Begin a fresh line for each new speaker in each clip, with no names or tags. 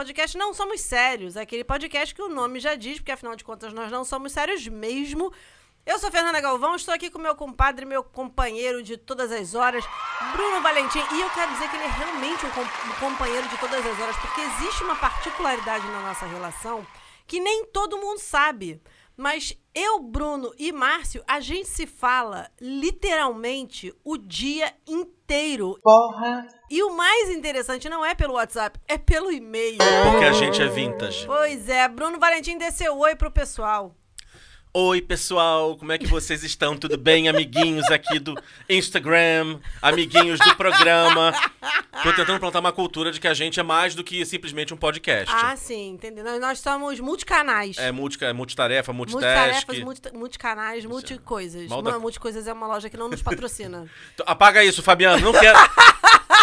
podcast Não Somos Sérios, aquele podcast que o nome já diz, porque afinal de contas nós não somos sérios mesmo. Eu sou Fernanda Galvão, estou aqui com meu compadre, meu companheiro de todas as horas, Bruno Valentim. E eu quero dizer que ele é realmente um, com um companheiro de todas as horas, porque existe uma particularidade na nossa relação que nem todo mundo sabe. Mas eu, Bruno e Márcio, a gente se fala literalmente o dia inteiro.
Porra!
E o mais interessante não é pelo WhatsApp, é pelo e-mail.
Porque a gente é vintage.
Pois é, Bruno Valentim desceu oi pro pessoal.
Oi, pessoal, como é que vocês estão? Tudo bem, amiguinhos aqui do Instagram, amiguinhos do programa? Tô tentando plantar uma cultura de que a gente é mais do que simplesmente um podcast.
Ah, sim, entendeu? Nós, nós somos multicanais.
É multi, é multitarefa, multitask.
Multitarefas, multi, multicanais, multicoisas.
Mal da-
Não, multicoisas é uma loja que não nos patrocina.
Então, Apaga isso, Fabiano. Não quero.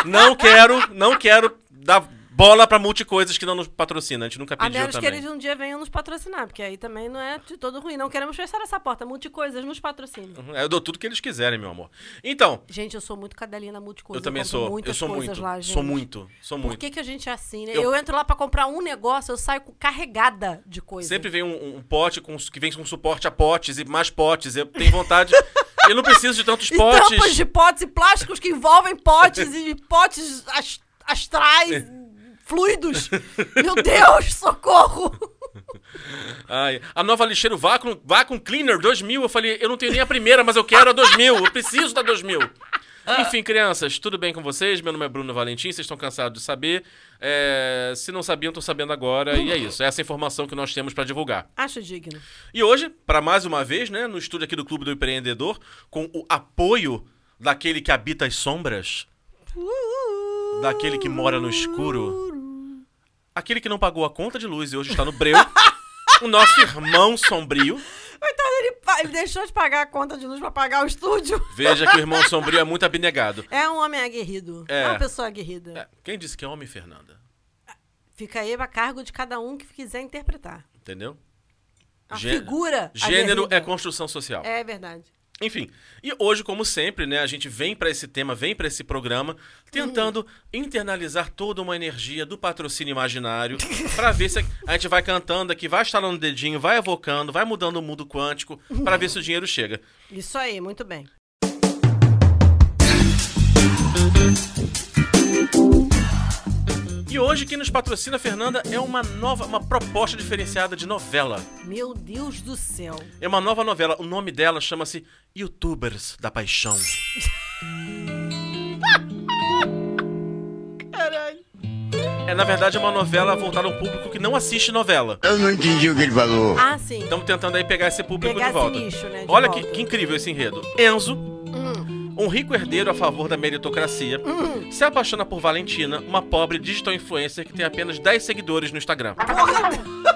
não quero, não quero dar bola pra multicoisas que não nos patrocina. A gente nunca
A
pediu
menos que
também.
eles um dia venham nos patrocinar, porque aí também não é de todo ruim. Não queremos fechar essa porta. Multicoisas nos patrocina.
Uhum, Eu dou tudo que eles quiserem, meu amor. Então,
Gente, eu sou muito cadelinha na multicoisa.
eu também
compro
sou. Eu sou
coisas
muito.
lá,
sou muito. Sou
Por
muito.
que, que a gente é assim, né?
Eu-
Eu, entro lá pra comprar um negócio, eu saio carregada de coisa.
Sempre vem um, um pote com, que vem com suporte a potes e mais potes. Eu tenho vontade. eu não preciso de tantos
E
potes.
tampas de potes e plásticos que envolvem potes e potes as- astrais, fluidos. Meu Deus, socorro!
Ai, a nova lixeiro Vacuum, Vacuum Cleaner 2000. Eu falei, eu não tenho nem a primeira, mas eu quero a 2000. Eu preciso da 2000. Enfim, crianças, tudo bem com vocês? Meu nome é Bruno Valentim, vocês estão cansados de saber. É, se não sabiam, estão sabendo agora. E é isso, essa é a informação que nós temos para divulgar.
Acho digno.
E hoje, para mais uma vez, né, no estúdio aqui do Clube do Empreendedor, com o apoio daquele que habita as sombras, daquele que mora no escuro, aquele que não pagou a conta de luz e hoje está no breu, o nosso irmão sombrio.
Coitado, ele, ele deixou de pagar a conta de luz pra pagar o estúdio.
Veja que o irmão sombrio é muito abnegado.
É um homem aguerrido. É,
É.
uma pessoa aguerrida.
É, quem disse que é homem, Fernanda?
Fica aí a cargo de cada um que quiser interpretar.
Entendeu?
A
Gê-
figura
Gênero
aguerrida.
é construção social.
É verdade.
Enfim, e hoje, como sempre, né, a gente vem pra esse tema, vem pra esse programa, tentando internalizar toda uma energia do patrocínio imaginário, pra ver se a gente vai cantando aqui, vai estalando o dedinho, vai evocando, vai mudando o mundo quântico, pra ver se o dinheiro chega.
Isso aí, muito bem.
E hoje quem nos patrocina, Fernanda, é uma nova, uma proposta diferenciada de novela.
Meu Deus do céu.
É uma nova novela, o nome dela chama-se Youtubers da Paixão.
Caralho.
É, na verdade, uma novela voltada a um público que não assiste novela.
Eu não entendi o que ele falou.
Ah, sim.
Estamos tentando aí pegar esse público
Pegar
de
esse
volta.
nicho, né, de
Olha
volta.
que, que incrível esse enredo. Enzo,
Hum.
Um rico herdeiro a favor da meritocracia, se apaixona por Valentina, uma pobre digital influencer que tem apenas 10 seguidores no Instagram.
Porra,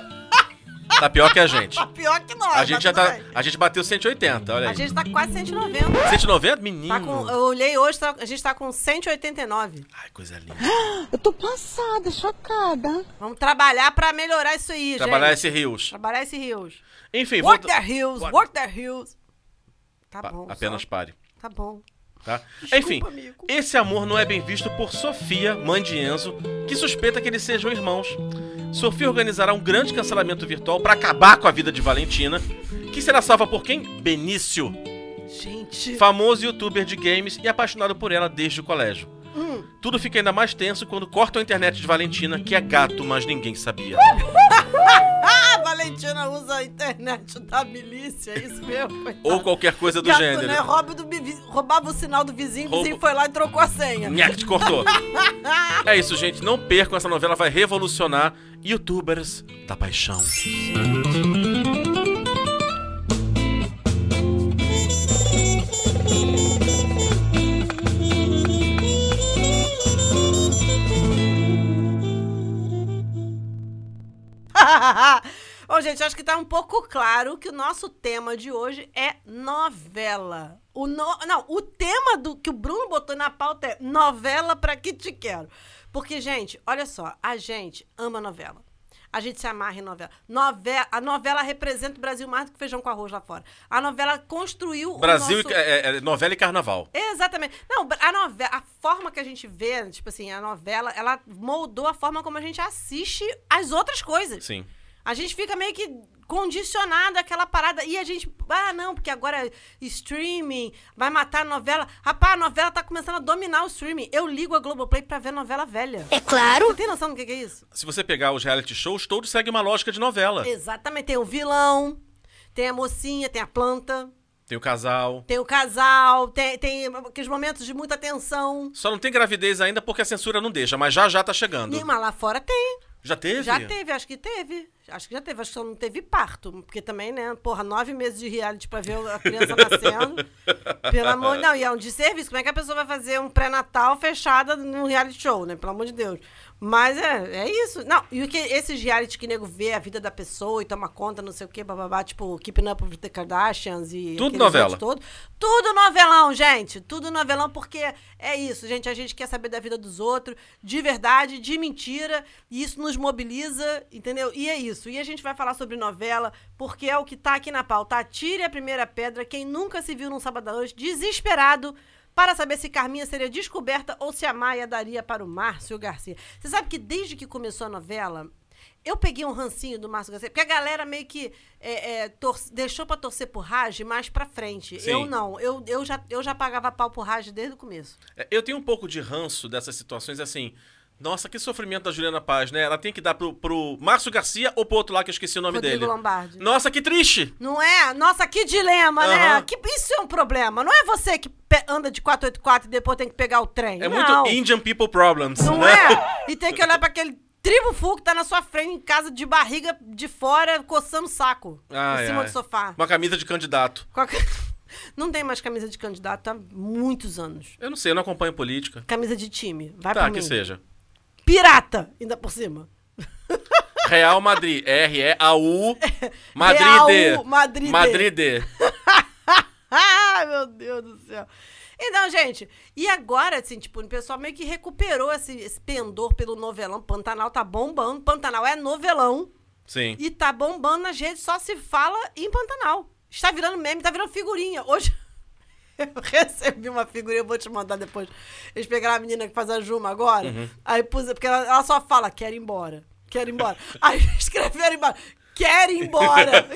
Tá pior que a gente.
tá pior que nós.
A gente já tá.
bem.
A gente bateu 180, olha
A
aí.
gente tá quase 190.
190? Menino.
Tá com, eu olhei hoje, tá- a gente tá com 189.
Ai, coisa linda.
Eu tô passada, chocada.
Vamos trabalhar pra melhorar isso aí,
Trabalhar
gente.
esse rios.
Trabalhar esse rios.
Enfim,
Work
volta-
the hills,
What?
work the hills. Tá
Pa-
bom.
Apenas
só.
pare.
Tá bom.
Tá?
Desculpa,
Enfim,
amigo.
esse amor não é bem visto por Sofia, mãe de Enzo, que suspeita que eles sejam irmãos. Sofia organizará um grande cancelamento virtual para acabar com a vida de Valentina, que será salva por quem? Benício,
Gente.
famoso youtuber de games e apaixonado por ela desde o colégio.
Hum.
Tudo fica ainda mais tenso quando cortam a internet de Valentina, que é gato, mas ninguém sabia.
Valentina usa a internet da milícia, é isso mesmo? coitado.
Ou qualquer coisa do
Gato,
gênero.
né? Rouba do roubava o sinal do vizinho, o vizinho foi lá e trocou a senha.
Nhaque, te cortou. é isso, gente. Não percam, essa novela vai revolucionar youtubers da paixão.
Bom, gente, acho que tá um pouco claro que o nosso tema de hoje é novela. O no... Não, o tema do que o Bruno botou na pauta é novela pra que te quero. Porque, gente, olha só, a gente ama novela. A gente se amarra em novela. novela. A novela representa o Brasil mais do que feijão com arroz lá fora. A novela construiu
Brasil,
o nosso...
é, é, novela e carnaval.
Exatamente. Não, a novela, a forma que a gente vê, tipo assim, a novela, ela moldou a forma como a gente assiste as outras coisas.
Sim.
A gente fica meio que condicionado àquela parada. E a gente, ah, não, porque agora streaming vai matar a novela. Rapaz, a novela tá começando a dominar o streaming. Eu ligo a Globoplay pra ver novela velha.
É claro.
Você tem noção do que que é isso?
Se você pegar os reality shows, todos seguem uma lógica de novela.
Exatamente. Tem o vilão, tem a mocinha, tem a planta,
Tem o casal.
tem o casal, tem, tem aqueles momentos de muita tensão.
Só não tem gravidez ainda porque a censura não deixa, mas já já tá chegando.
E, mas lá fora tem.
Já teve?
Já teve, acho que teve. Acho que já teve, acho que só não teve parto. Porque também, né, porra, nove meses de reality pra ver a criança nascendo. Pelo amor de Não, e é um de serviço. Como é que a pessoa vai fazer um pré-natal fechada num reality show, né? Pelo amor de Deus. Mas é, é isso. Não, e o que esses reality que nego vê a vida da pessoa e toma conta, não sei o quê, bababá, tipo Keeping Up with the Kardashians e.
Tudo novela.
todos. Tudo novelão, gente. Tudo novelão, porque é isso, gente. A gente quer saber da vida dos outros, de verdade, de mentira. E isso nos mobiliza, entendeu? E é isso. E a gente vai falar sobre novela, porque é o que tá aqui na pauta. Atire a primeira pedra. Quem nunca se viu num sábado à noite, desesperado. Para saber se Carminha seria descoberta ou se a Maia daria para o Márcio Garcia. Você sabe que desde que começou a novela, eu peguei um rancinho do Márcio Garcia, porque a galera meio que é, é, deixou pra torcer pro Raj mais pra frente.
Sim.
Eu não. Eu, eu, já, eu já pagava pau pro Raj desde o começo.
É, Eu tenho um pouco de ranço dessas situações assim. Nossa, que sofrimento da Juliana Paz, né? Ela tem que dar pro, pro Márcio Garcia ou pro outro lá que eu esqueci o nome
Rodrigo
dele.
Lombardi.
Nossa, que triste!
Não é? Nossa, que dilema, né?
Aham.
Que, isso é um problema. Não é você que anda de 484 e depois tem que pegar o trem.
É
não.
muito Indian People Problems.
Não
né?
é? E tem que olhar pra aquele tribo full que tá na sua frente, em casa, de barriga de fora, coçando o saco.
Ai,
em cima
ai.
do sofá.
Uma camisa de candidato.
Qualquer- Não tem mais camisa de candidato há muitos anos.
Eu não sei, eu não acompanho política.
Camisa de time. Vai
tá,
pra
que
mim.
seja.
Pirata, ainda por cima.
Real Madrid. R-E-A-U. Madrid.
Real Madrid.
Madrid.
Ai, meu Deus do céu. Então, gente, e agora, assim, tipo, o pessoal meio que recuperou esse, esse pendor pelo novelão. Pantanal tá bombando. Pantanal é novelão.
Sim.
E tá bombando nas redes, só se fala em Pantanal. Está virando meme, tá virando figurinha. Hoje eu recebi uma figurinha, eu vou te mandar depois. Eles pegaram a menina que faz a Juma agora.
Uhum.
Aí pus, porque ela, ela só fala, quero ir embora, quero ir embora. Aí escreveram embaixo, quero ir embora.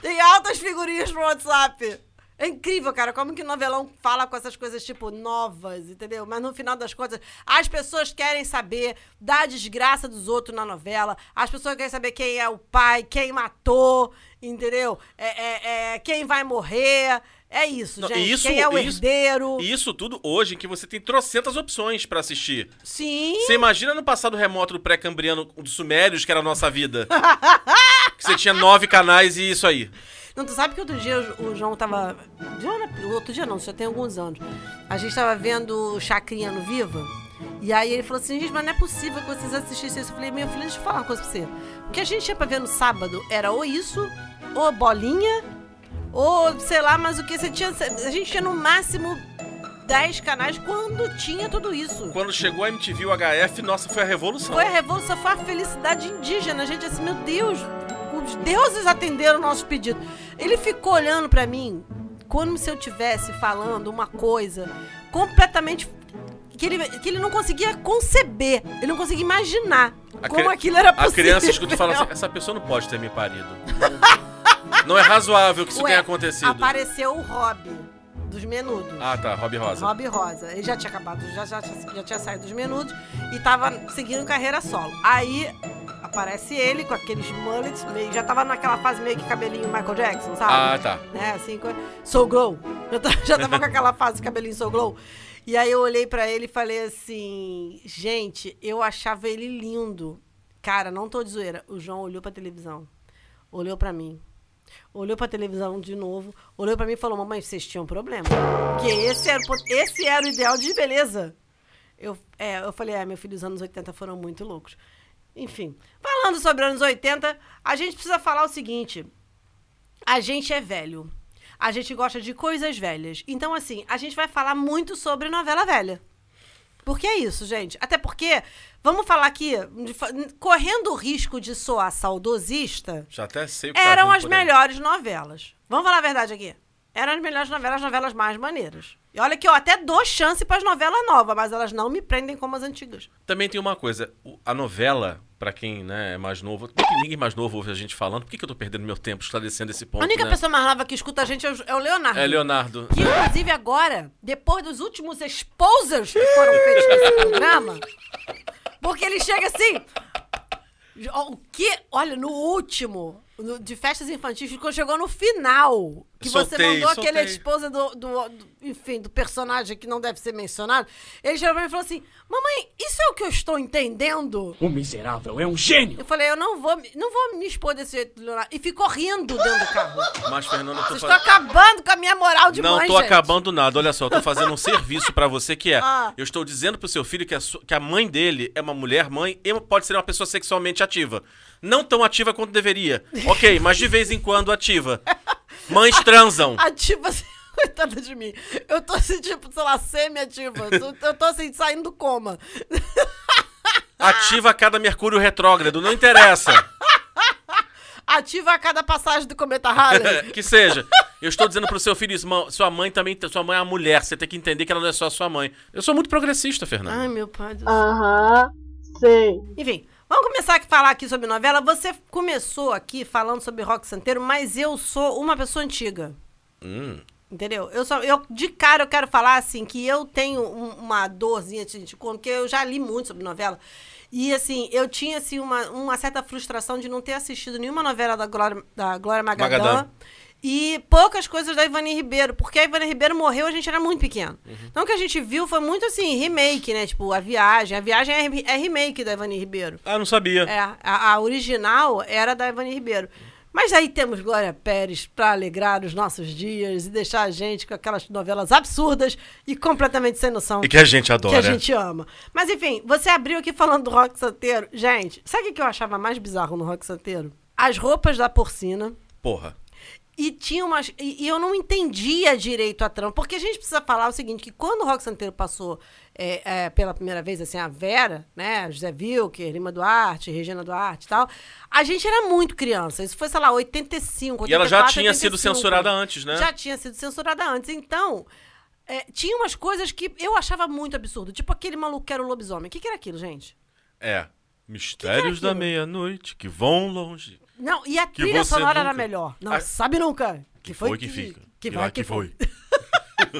Tem altas figurinhas pro WhatsApp. É incrível, cara, como que o novelão fala com essas coisas, tipo, novas, entendeu? Mas no final das contas, as pessoas querem saber da desgraça dos outros na novela, as pessoas querem saber quem é o pai, quem matou, entendeu? É, é- é quem vai morrer. É isso,
Não,
gente.
isso-
quem é o
isso-
herdeiro.
Isso tudo hoje, em que você tem trocentas opções pra assistir.
Sim.
Você imagina no passado remoto do pré-cambriano dos Sumérios, que era a nossa vida. que você tinha nove canais e isso aí.
Não, tu sabe que outro dia o João tava. João, outro dia não, já tem alguns anos. A gente tava vendo o Chacrinha no Viva. E aí ele falou assim, gente, mas não é possível que vocês assistissem isso. Eu falei, meu filho, deixa eu falar uma coisa pra você. O que a gente tinha pra ver no sábado era ou isso, ou bolinha, ou sei lá, mas o que você tinha. A gente tinha no máximo 10 canais quando tinha tudo isso.
Quando chegou a MTV o HF, nossa, foi a revolução.
Foi a revolução, foi a felicidade indígena. A gente assim, meu Deus, os deuses atenderam o nosso pedido. Ele ficou olhando pra mim como se eu tivesse falando uma coisa completamente que ele, que ele não conseguia conceber, ele não conseguia imaginar
A
como
cri-
aquilo era possível.
A criança escuta e fala assim: essa pessoa não pode ter me parido. Não, é razoável que isso
Ué,
tenha acontecido.
Apareceu o Rob dos menudos.
Ah, tá, Rob Rosa.
Rob Rosa. Ele já tinha acabado, já, já, já tinha saído dos minutos e tava seguindo carreira solo. Aí aparece ele com aqueles mullets, meio, já tava naquela fase meio que cabelinho Michael Jackson, sabe?
Ah, tá.
Né, assim, Soul Glow. Já, tá- já tava com aquela fase cabelinho Soul Glow. E aí eu olhei pra ele e falei assim, gente, eu achava ele lindo. Cara, não tô de zoeira. O João olhou pra televisão, olhou pra mim. Olhou pra televisão de novo, olhou pra mim e falou: Mamãe, vocês tinham problema. Porque esse era, esse era o ideal de beleza. Eu, é, eu falei: É, meu filho, os anos 80 foram muito loucos. Enfim, falando sobre anos 80, a gente precisa falar o seguinte: a gente é velho. A gente gosta de coisas velhas. Então, assim, a gente vai falar muito sobre novela velha. Porque é isso, gente. Até porque, vamos falar aqui, correndo o risco de soar saudosista,
Já até sei o que tá
eram as melhores novelas. Vamos falar a verdade aqui. Eram as melhores novelas, as novelas mais maneiras. E olha que eu até dou chance pras novelas novas, mas elas não me prendem como as antigas.
Também tem uma coisa, a novela, pra quem né, é mais novo, ninguém mais novo ouve a gente falando? Por que, que eu tô perdendo meu tempo esclarecendo esse ponto,
a única
né?
pessoa mais nova que escuta a gente é o, é o Leonardo.
É Leonardo.
Que, inclusive, agora, depois dos últimos exposers que foram feitos nesse programa, porque ele chega assim. O que? Olha, no último, no- de festas infantis, quando chegou no final, que você
Soltei,
mandou aquele
soltei.
esposa do, do- do- Enfim, do personagem que não deve ser mencionado, ele chegou pra mim e falou assim: Mamãe, isso é o que eu estou entendendo?
O miserável é um gênio.
Eu falei, eu não vou, me- não vou me expor desse jeito, Leonardo. E ficou rindo dentro do carro.
Mas, Fernando, eu tô
Vocês estão acabando com a minha moral de
Não
mãe,
tô
gente.
acabando nada. Olha só, eu tô fazendo um serviço pra você que é.
Ah.
Eu estou dizendo pro seu filho que a, que a mãe dele é uma mulher mãe e pode ser uma pessoa sexualmente ativa. Não tão ativa quanto deveria. Ok, mas de vez em quando ativa. Mães transam.
Ativa coitada de mim. Eu tô assim, tipo, sei lá, semi-ativa. Eu tô- Eu tô assim, saindo do coma.
Ativa a cada Mercúrio retrógrado. Não interessa.
Ativa a cada passagem do cometa Halley.
que seja. Eu estou dizendo pro seu filho isso. "Mão, Sua mãe também. Sua mãe é uma mulher. Você tem que entender que ela não é só sua mãe. Eu sou muito progressista, Fernando.
Ai, meu pai do céu.
Aham, sei.
Enfim, vamos começar a falar aqui sobre novela. Você começou aqui falando sobre rock santeiro, mas eu sou uma pessoa antiga.
Hum.
Entendeu? Eu só, eu de cara eu quero falar assim que eu tenho um- uma dorzinha de de conto, porque eu já li muito sobre novela. E assim, eu tinha assim uma, uma certa frustração de não ter assistido nenhuma novela da Glória, da Glória Magadã.
Magadã.
E poucas coisas da Ivani Ribeiro, porque a Ivani Ribeiro morreu, a gente era muito pequeno. Então o que a gente viu foi muito assim, remake, né? Tipo, a viagem. A viagem é, é remake da Ivani Ribeiro.
Ah, não sabia.
É, a, a original era da Ivani Ribeiro. Mas aí temos Glória Pérez pra alegrar os nossos dias e deixar a gente com aquelas novelas absurdas e completamente sem noção
E que a gente
que
adora.
a gente ama. Mas enfim, você abriu aqui falando do rock santeiro. Gente, sabe o que que eu achava mais bizarro no rock santeiro? As roupas da porcina.
Porra.
E tinha umas. E, eu não entendia direito a trama. Porque a gente precisa falar o seguinte: que quando o Rock Santeiro passou é, é, pela primeira vez, assim, a Vera, né? José Wilker, Lima Duarte, Regina Duarte e tal, a gente era muito criança. Isso foi, sei lá, 85, 84,
E ela já tinha sido
85.
censurada antes, né?
Já tinha sido censurada antes. Então. é, tinha umas coisas que eu achava muito absurdo. Tipo aquele maluco que era o lobisomem. O que, que era aquilo, gente?
É. Mistérios
aquilo?
da meia-noite que vão longe.
Não, e a
Que
trilha
você
sonora era
nunca-
melhor. Não,
Ah,
sabe nunca.
Que foi que fica.
Que vai que
que foi.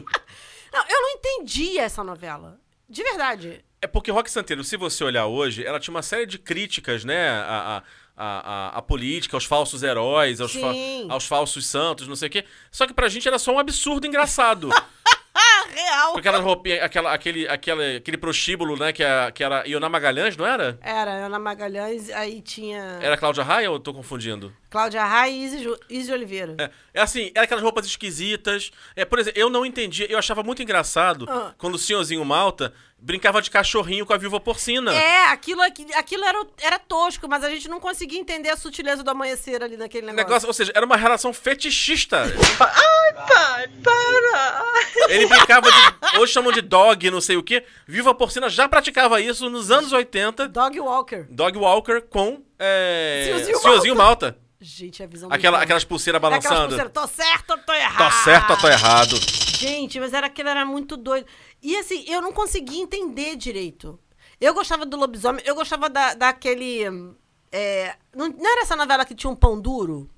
Não, eu não entendia essa novela. De verdade.
É porque Rock Santeiro, se você olhar hoje, ela tinha uma série de críticas, né? A, a, a, a- a política, aos falsos heróis, aos, fa-
Sim.
aos falsos santos, não sei o quê. Só que pra gente era só um absurdo engraçado.
Real.
Com aquela roupinha, aquela, aquele, aquele, aquele prostíbulo, né? Que, a, que era Ioná Magalhães, não era?
Era Ana Magalhães, aí tinha
Era Cláudia Raia ou eu tô confundindo?
Cláudia Raia e Izzy, Oliveira.
É, é assim, era aquelas roupas esquisitas. É, por exemplo, eu não entendia, eu achava muito engraçado
Ah.
quando o senhorzinho Malta brincava de cachorrinho com a viúva porcina.
É, aquilo, aqui- aquilo era, era tosco, mas a gente não conseguia entender a sutileza do amanhecer ali naquele negócio.
Negócio, ou seja, era uma relação fetichista. Ai, pai, para! Ele brincava de. Hoje chamam de dog, não sei o quê. Viva Porcina já praticava isso nos anos 80.
Dog Walker.
Dog Walker com. É,
Senhorzinho
Senhorzinho Malta.
Gente, a visão do
Aquela,
inferno.
aquelas pulseiras
É aquelas
balançando.
pulseiras, tô certo ou tô errado?
Tá certo ou tô errado?
Gente, mas era aquilo era muito doido. E assim, eu não conseguia entender direito. Eu gostava do lobisomem, eu gostava da, daquele. é, não, não era essa novela que tinha um pão duro?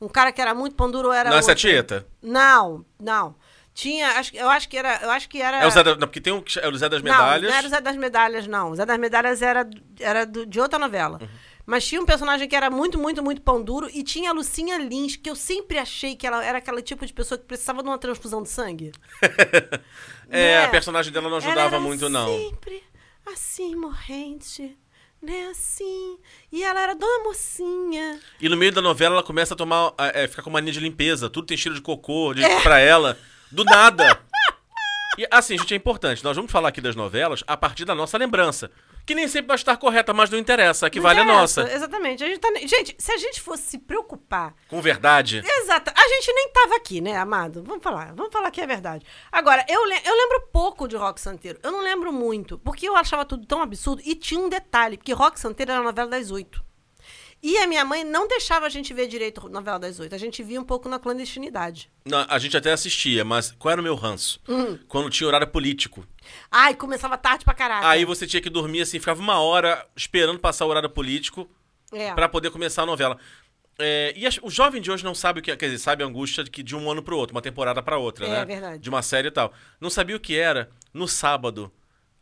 Um cara que era muito pão duro era.
Não, essa é
outro?
Tieta.
Não, não. Tinha. Acho, eu acho que era. Eu acho que era.
É o Zé da, não, porque tem um, que é o Zé das Medalhas.
Não, não era o Zé das Medalhas, não. O Zé das Medalhas era, era do- de outra novela.
Uhum.
Mas tinha um personagem que era muito, muito, muito pão duro. E tinha a Lucinha Lins, que eu sempre achei que ela era aquele tipo de pessoa que precisava de uma transfusão de sangue.
É,
Né?
a personagem dela não ajudava muito, não.
sempre assim, morrente. Né, assim. E ela era dona mocinha.
E no meio da novela ela começa a tomar. É, ficar com mania de limpeza. Tudo tem cheiro de cocô de,
É.
pra ela. Do nada. E assim, gente, é importante. Nós vamos falar aqui das novelas a partir da nossa lembrança. Que nem sempre vai estar correta, mas não interessa. A que
Não
vale a
interessa,
nossa.
Exatamente. A gente, tá, gente, se a gente fosse se preocupar
Com verdade.
Exato. A gente nem tava aqui, né, amado? Vamos falar. Vamos falar que é verdade. Agora, eu, le- eu lembro pouco pouco de Rock Santeiro. Eu não lembro muito, porque eu achava tudo tão absurdo. E tinha um detalhe, porque Rock Santeiro era a novela das oito. E a minha mãe não deixava a gente ver direito a novela das oito. A gente via um pouco na clandestinidade.
Não, a gente até assistia, mas qual era o meu ranço?
Hum.
Quando tinha horário político.
Ai, começava tarde pra caraca.
Aí você tinha que dormir assim, ficava uma hora esperando passar o horário político
É.
pra poder começar a novela. É, e as- o jovem de hoje não sabe o que é, quer dizer, sabe a angústia de, que de um ano pro outro, uma temporada pra outra,
É,
né?
verdade.
De uma série e tal. Não sabia o que era no sábado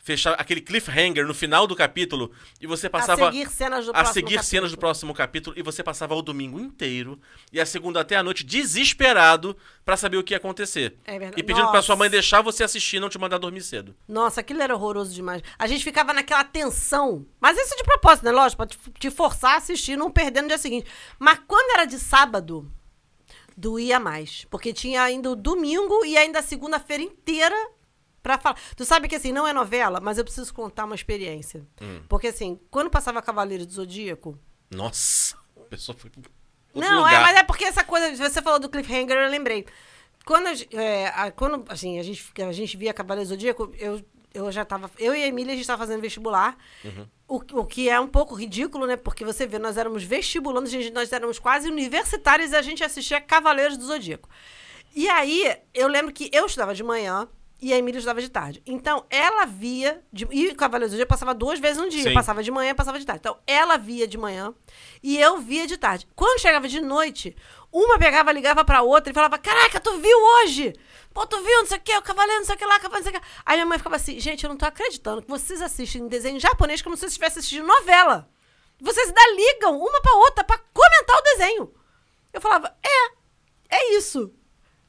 fechar aquele cliffhanger no final do capítulo e você passava
a seguir cenas do
a
próximo
seguir cenas do
capítulo.
próximo capítulo e você passava o domingo inteiro e a segunda até a noite desesperado pra saber o que ia acontecer.
É verdade.
E pedindo pra sua mãe deixar você assistir e não te mandar dormir cedo.
Nossa, aquilo era horroroso demais. A gente ficava naquela tensão. Mas isso de propósito, né? Lógico, pra te, te forçar a assistir, não perder no dia seguinte. Mas quando era de sábado, doía mais. Porque tinha ainda o domingo e ainda a segunda-feira inteira pra falar. Tu sabe que assim, não é novela, mas eu preciso contar uma experiência.
Hum.
Porque assim, quando passava Cavaleiro do Zodíaco.
Nossa, a pessoa foi
Não,
lugar.
é, mas é porque essa coisa, você falou do cliffhanger, eu lembrei. Quando, é, a- quando assim, a, gente, a gente via Cavaleiro do Zodíaco, eu, eu já tava. Eu e a Emília, a gente tava fazendo vestibular. O, o que é um pouco ridículo, né? Porque você vê, nós éramos vestibulandos, gente, nós éramos quase universitários e a gente assistia Cavaleiros do Zodíaco. E aí, eu lembro que eu estudava de manhã e a Emília estudava de tarde. Então, ela via. De, e o Cavaleiros do Zodíaco passava duas vezes no dia.
Sim.
Passava de manhã passava de tarde. Então, ela via de manhã e eu via de tarde. Quando chegava de noite, uma pegava, ligava pra outra e falava: Caraca, tu viu hoje? Pô, tu viu, não sei o quê, o Cavaleiro, não sei o que lá, Cavaleiro, não sei o que. Aí minha mãe ficava assim: Gente, eu não tô acreditando que vocês assistem desenho japonês como se vocês estivessem assistindo novela. Vocês ainda ligam uma pra outra pra comentar o desenho. Eu falava: É, é isso.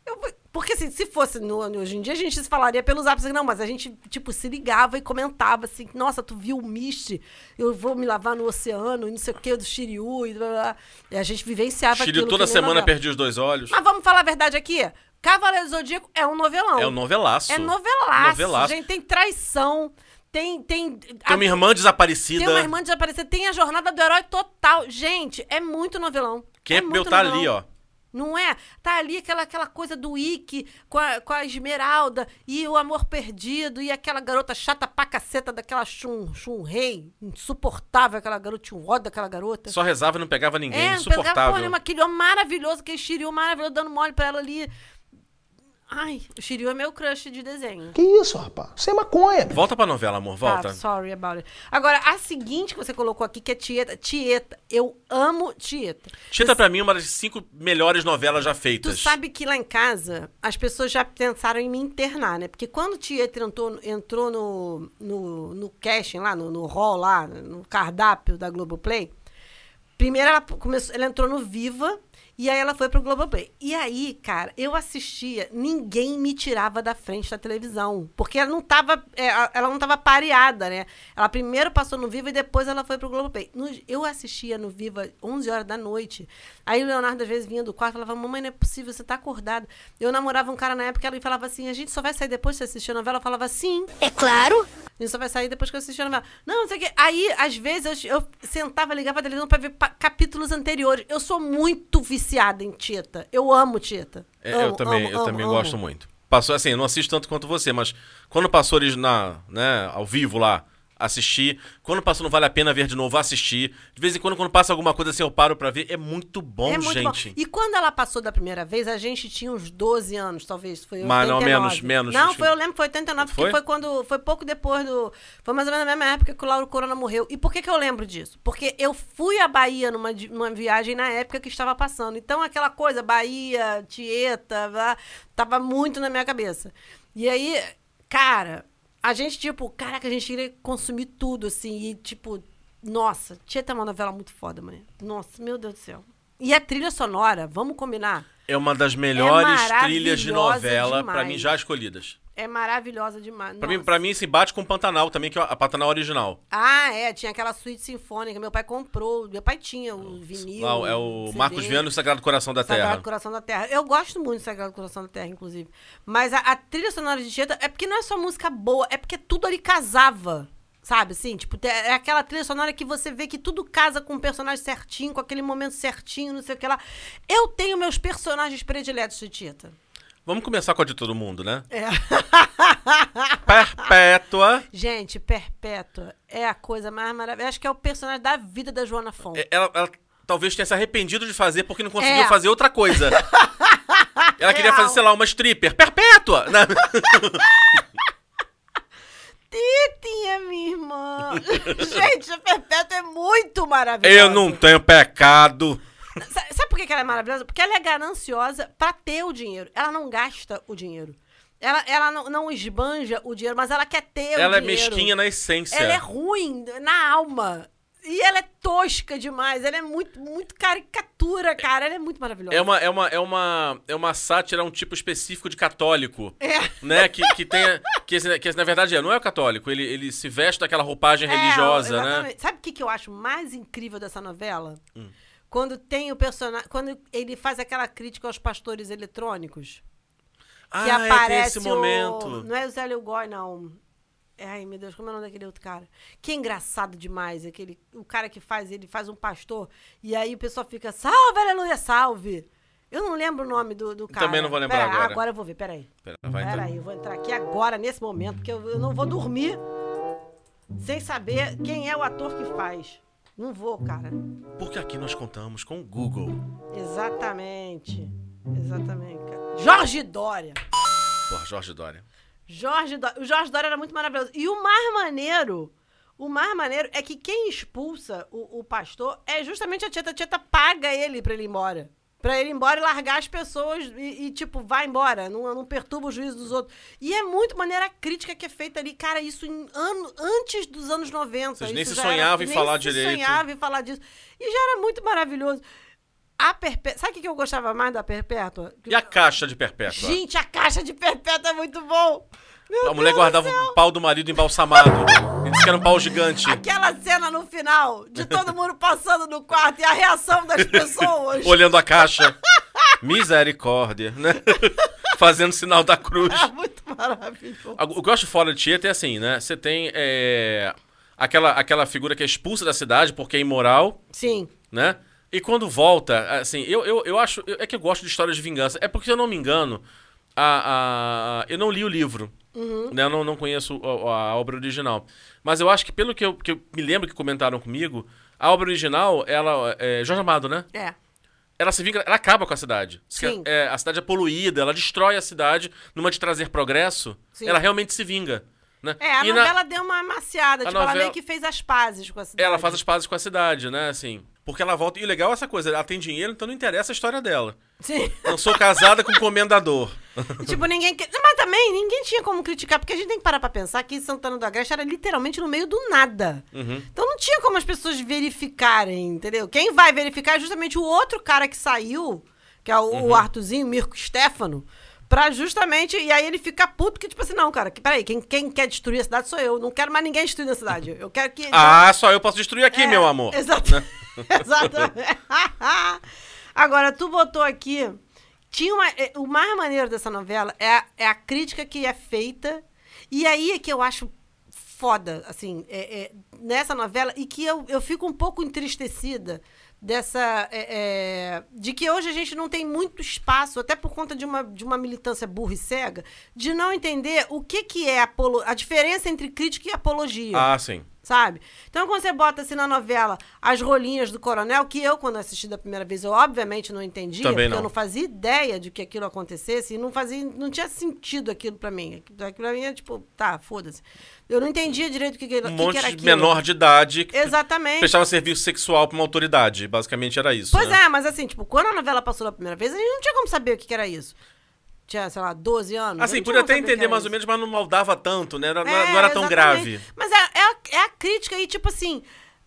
Eu- porque assim, se fosse no, hoje em dia, a gente se falaria pelos apps, assim, não, mas a gente, tipo, se ligava e comentava assim, nossa, tu viu o Misty? Eu vou me lavar no oceano, e não sei o que, do Shiryu, e blá, blá. E a gente vivenciava
Shiryu
aquilo.
toda semana
novela.
perdi os dois olhos.
Mas vamos falar a verdade aqui? Cavaleiro Zodíaco é um novelão.
É um novelaço.
É novelaço.
Novelaço.
Gente, tem traição, tem... Tem,
Tem uma irmã desaparecida.
tem uma irmã desaparecida, tem a jornada do herói total. Gente, é muito novelão.
Quem é
muito
meu tá
novelão.
ali, ó.
Não é? Tá ali aquela, aquela coisa do Ikki com a, com a Esmeralda e o amor perdido e aquela garota chata pra caceta daquela Shun, Shun Rei, insuportável aquela garota, tinha um ódio daquela garota.
Só rezava e não pegava ninguém.
é, pegava,
Insuportável.
porra, nenhuma, aquele homem maravilhoso, aquele Shiryu maravilhoso, dando mole pra ela ali. Ai, o Shiryu é meu crush de desenho.
Que isso, rapaz? Você é maconha. bicho.
Volta pra novela, amor. Volta.
Tá, sorry about it. Agora, a seguinte que você colocou aqui, que é Tieta. Tieta. Eu amo Tieta.
Tita, pra mim, é uma das cinco melhores novelas já
Tu
feitas.
sabe que lá em casa as pessoas já pensaram em me internar, né? Porque quando Tieta entrou, entrou no, no, no casting lá, no, no hall lá, no cardápio da Globoplay, primeiro ela começou, ela entrou no Viva e aí ela foi pro Globoplay. E aí, cara, eu assistia, ninguém me tirava da frente da televisão, porque ela não tava, é, ela não tava pareada, né? Ela primeiro passou no Viva e depois ela foi pro Globoplay. No- eu assistia no Viva 11 horas da noite. Aí o Leonardo às vezes vinha do quarto e falava: "Mamãe, não é possível, você tá acordada". Eu namorava um cara na época, ele falava assim: "A gente só vai sair depois de você assistir a novela". Eu falava: "Sim".
É claro.
A gente só vai sair depois que eu assistir a novela. Não, não sei o quê. Aí, às vezes, eu, eu sentava, ligava a televisão pra ver capítulos anteriores. Eu sou muito viciada em Tita. Eu amo Tita.
É, eu também,
amo,
eu
amo,
também
amo.
gosto muito. Passou assim, eu não assisto tanto quanto você, mas quando passou original, né, ao vivo lá, assisti. Quando passou não vale a pena ver de novo, assistir. De vez em quando, quando passa alguma coisa assim, eu paro pra ver. É muito bom,
é muito
gente.
bom. E quando ela passou da primeira vez, a gente tinha uns 12 anos, talvez. Foi
Mas não,
89.
menos, menos,
Não, foi, eu lembro que foi 89, porque
Foi?
foi quando. Foi pouco depois do. Foi mais ou menos na mesma época que o Lauro Corona morreu. E por que, que eu lembro disso? Porque eu fui à Bahia numa, numa viagem na época que estava passando. Então, aquela coisa, Bahia, Tieta, tava muito na minha cabeça. E aí, cara, a gente, tipo, caraca, a gente queria consumir tudo, assim, e tipo, nossa, Tieta é uma novela muito foda, mãe. Nossa, meu Deus do céu. E a trilha sonora, vamos combinar?
É uma das melhores
maravilhosa
trilhas de novela, pra
demais.
mim, já escolhidas.
É maravilhosa demais.
Pra mim, pra mim, se bate com Pantanal também, que é a Pantanal original.
Ah, é, tinha aquela suíte sinfônica, meu pai comprou, meu pai tinha o vinil.
Lá, é o
CD,
Marcos Viana e o Sagrado Coração da
Sagrado
Terra.
Coração da Terra. Eu gosto muito do Sagrado Coração da Terra, inclusive. Mas a, a trilha sonora de Tieta é porque não é só música boa, é porque tudo ali casava. Sabe, assim? Tipo, é aquela trilha sonora que você vê que tudo casa com o personagem certinho, com aquele momento certinho, não sei o que lá. Eu tenho meus personagens prediletos de Tieta.
Vamos começar com a de todo mundo, né?
É.
Per Perpétua.
Gente, Perpétua é a coisa mais maravilhosa. Acho que é o personagem da vida da Joana Fon.
É, Ela, ela talvez tenha se arrependido de fazer porque não conseguiu
É.
fazer outra coisa. Ela queria
Real.
fazer, sei lá, uma stripper. Perpétua! Né?
Titinha, minha irmã. Gente, a Perpétua é muito maravilhosa.
Eu não tenho pecado.
Sa- Sabe por que ela é maravilhosa? Porque ela é gananciosa pra ter o dinheiro. Ela não gasta o dinheiro. Ela, ela não, não esbanja o dinheiro, mas ela quer ter
Ela
o
é
dinheiro.
mesquinha na essência.
Ela é ruim na alma. E ela é tosca demais. Ela é muito, muito caricatura, cara. Ela é muito maravilhosa.
É uma, é, uma, é, uma, é uma sátira, um tipo específico de católico.
É.
Né? Que, que tem. Que, que na verdade é, não é o católico. Ele, ele se veste daquela roupagem
É,
religiosa, né?
exatamente. Sabe o que, que eu acho mais incrível dessa novela?
Hum.
Quando tem o personagem. Quando ele faz aquela crítica aos pastores eletrônicos.
Ah,
que
é,
aparece
esse momento.
O, não é o Zé Lugói, não. Ai, meu Deus, como é o nome daquele outro cara? Que é engraçado demais. Aquele, o cara que faz, ele faz um pastor. E aí o pessoal fica, salve, aleluia, salve. Eu não lembro o nome do, do cara.
Também não vou lembrar
Pera,
agora.
Agora eu vou ver, peraí.
Pera, vai então.
Peraí, eu vou entrar aqui agora, nesse momento, porque eu, eu não vou dormir sem saber quem é o ator que faz. Não vou, cara.
Porque aqui nós contamos com o Google.
Exatamente. Exatamente. cara. Jorge Dória.
Porra, Jorge Dória.
Jorge Dória. O Jorge Dória era muito maravilhoso. E o mais maneiro, o mais maneiro é que quem expulsa o, o pastor é justamente a Tieta. A Tieta paga ele pra ele ir embora. Pra ele ir embora e largar as pessoas e, e, tipo, vai embora. Não, não perturba o juízo dos outros. E é muito maneira crítica que é feita ali. Cara, isso em ano, antes dos anos 90.
Vocês nem
isso
se
já era-
em
nem
falar
se
direito.
sonhava em falar disso. E já era muito maravilhoso. A Perpétua... Sabe o que eu gostava mais da Perpétua?
E a caixa de perpétua?
Gente, a caixa de Perpétua é muito bom. Meu
a mulher
Deus
guardava o pau do marido embalsamado. Que era um pau gigante.
Aquela cena no final, de todo mundo passando no quarto e a reação das pessoas.
Olhando a caixa. Misericórdia, né? Fazendo sinal da cruz.
É muito maravilhoso.
O que eu acho fora de Tieta é assim, né? Você tem é, aquela, aquela figura que é expulsa da cidade porque é imoral,
Sim.
né? E quando volta, assim, eu, eu, eu acho. É que eu gosto de histórias de vingança. É porque, se eu não me engano, a, a, eu não li o livro. Né? Eu não, não conheço a, a obra original. Mas eu acho que, pelo que eu, que eu me lembro que comentaram comigo, a obra original, ela. É Jorge Amado, né?
É.
ela se vinga, ela acaba com a cidade.
Sim.
é, a cidade é poluída, ela destrói a cidade numa de trazer progresso.
Sim.
Ela realmente se vinga. Né?
É, a
E na-
novela deu uma amaciada.
A
Tipo, ela
novela-
meio que fez as pazes com a cidade.
ela faz as pazes com a cidade, né? Assim. Porque ela volta. E o legal é essa coisa, ela tem dinheiro, então não interessa a história dela.
Sim.
Eu sou casada com um comendador.
tipo, ninguém. Mas também ninguém tinha como criticar, porque a gente tem que parar pra pensar que Santana do Agreste era literalmente no meio do nada.
Uhum.
Então não tinha como as pessoas verificarem, entendeu? Quem vai verificar é justamente o outro cara que saiu, que é o,
Uhum.
o Arthurzinho, Mirko Stefano, pra justamente. E aí ele fica puto, que tipo assim, não, cara, que, peraí, quem, quem quer destruir a cidade sou eu. Não quero mais ninguém destruir a cidade. Eu quero que.
Ah, só eu posso destruir aqui,
É,
meu amor.
Exato. Exatamente. Agora, tu botou aqui. Tinha uma, é, o mais maneiro dessa novela é a, é a crítica que é feita. E aí é que eu acho foda, assim, é- é, nessa novela. E que eu, eu fico um pouco entristecida dessa. é, é, de que hoje a gente não tem muito espaço, até por conta de uma, de uma militância burra e cega, de não entender o que, que é apolo, a diferença entre crítica e apologia
Ah, sim.
Sabe? Então, quando você bota assim na novela as rolinhas do coronel, que eu, quando assisti da primeira vez, eu obviamente não entendia,
Também
porque
não.
eu não fazia ideia de que aquilo acontecesse, e não fazia, não tinha sentido aquilo pra mim. Aquilo pra mim é tipo, tá, foda-se. Eu não entendia direito o que, que,
Um
que que
monte
era
de
aquilo.
menor de idade que
Exatamente.
prestava serviço sexual pra uma autoridade. Basicamente era isso.
Pois
né?
é, mas assim, tipo, quando a novela passou da primeira vez, a gente não tinha como saber o que, que era isso. Tinha, sei lá, 12 anos.
Assim, podia até entender mais
isso.
ou menos, mas não maldava tanto, né? Não,
É,
não era tão
exatamente.
grave.
Mas é, é, a, é a crítica e, tipo assim,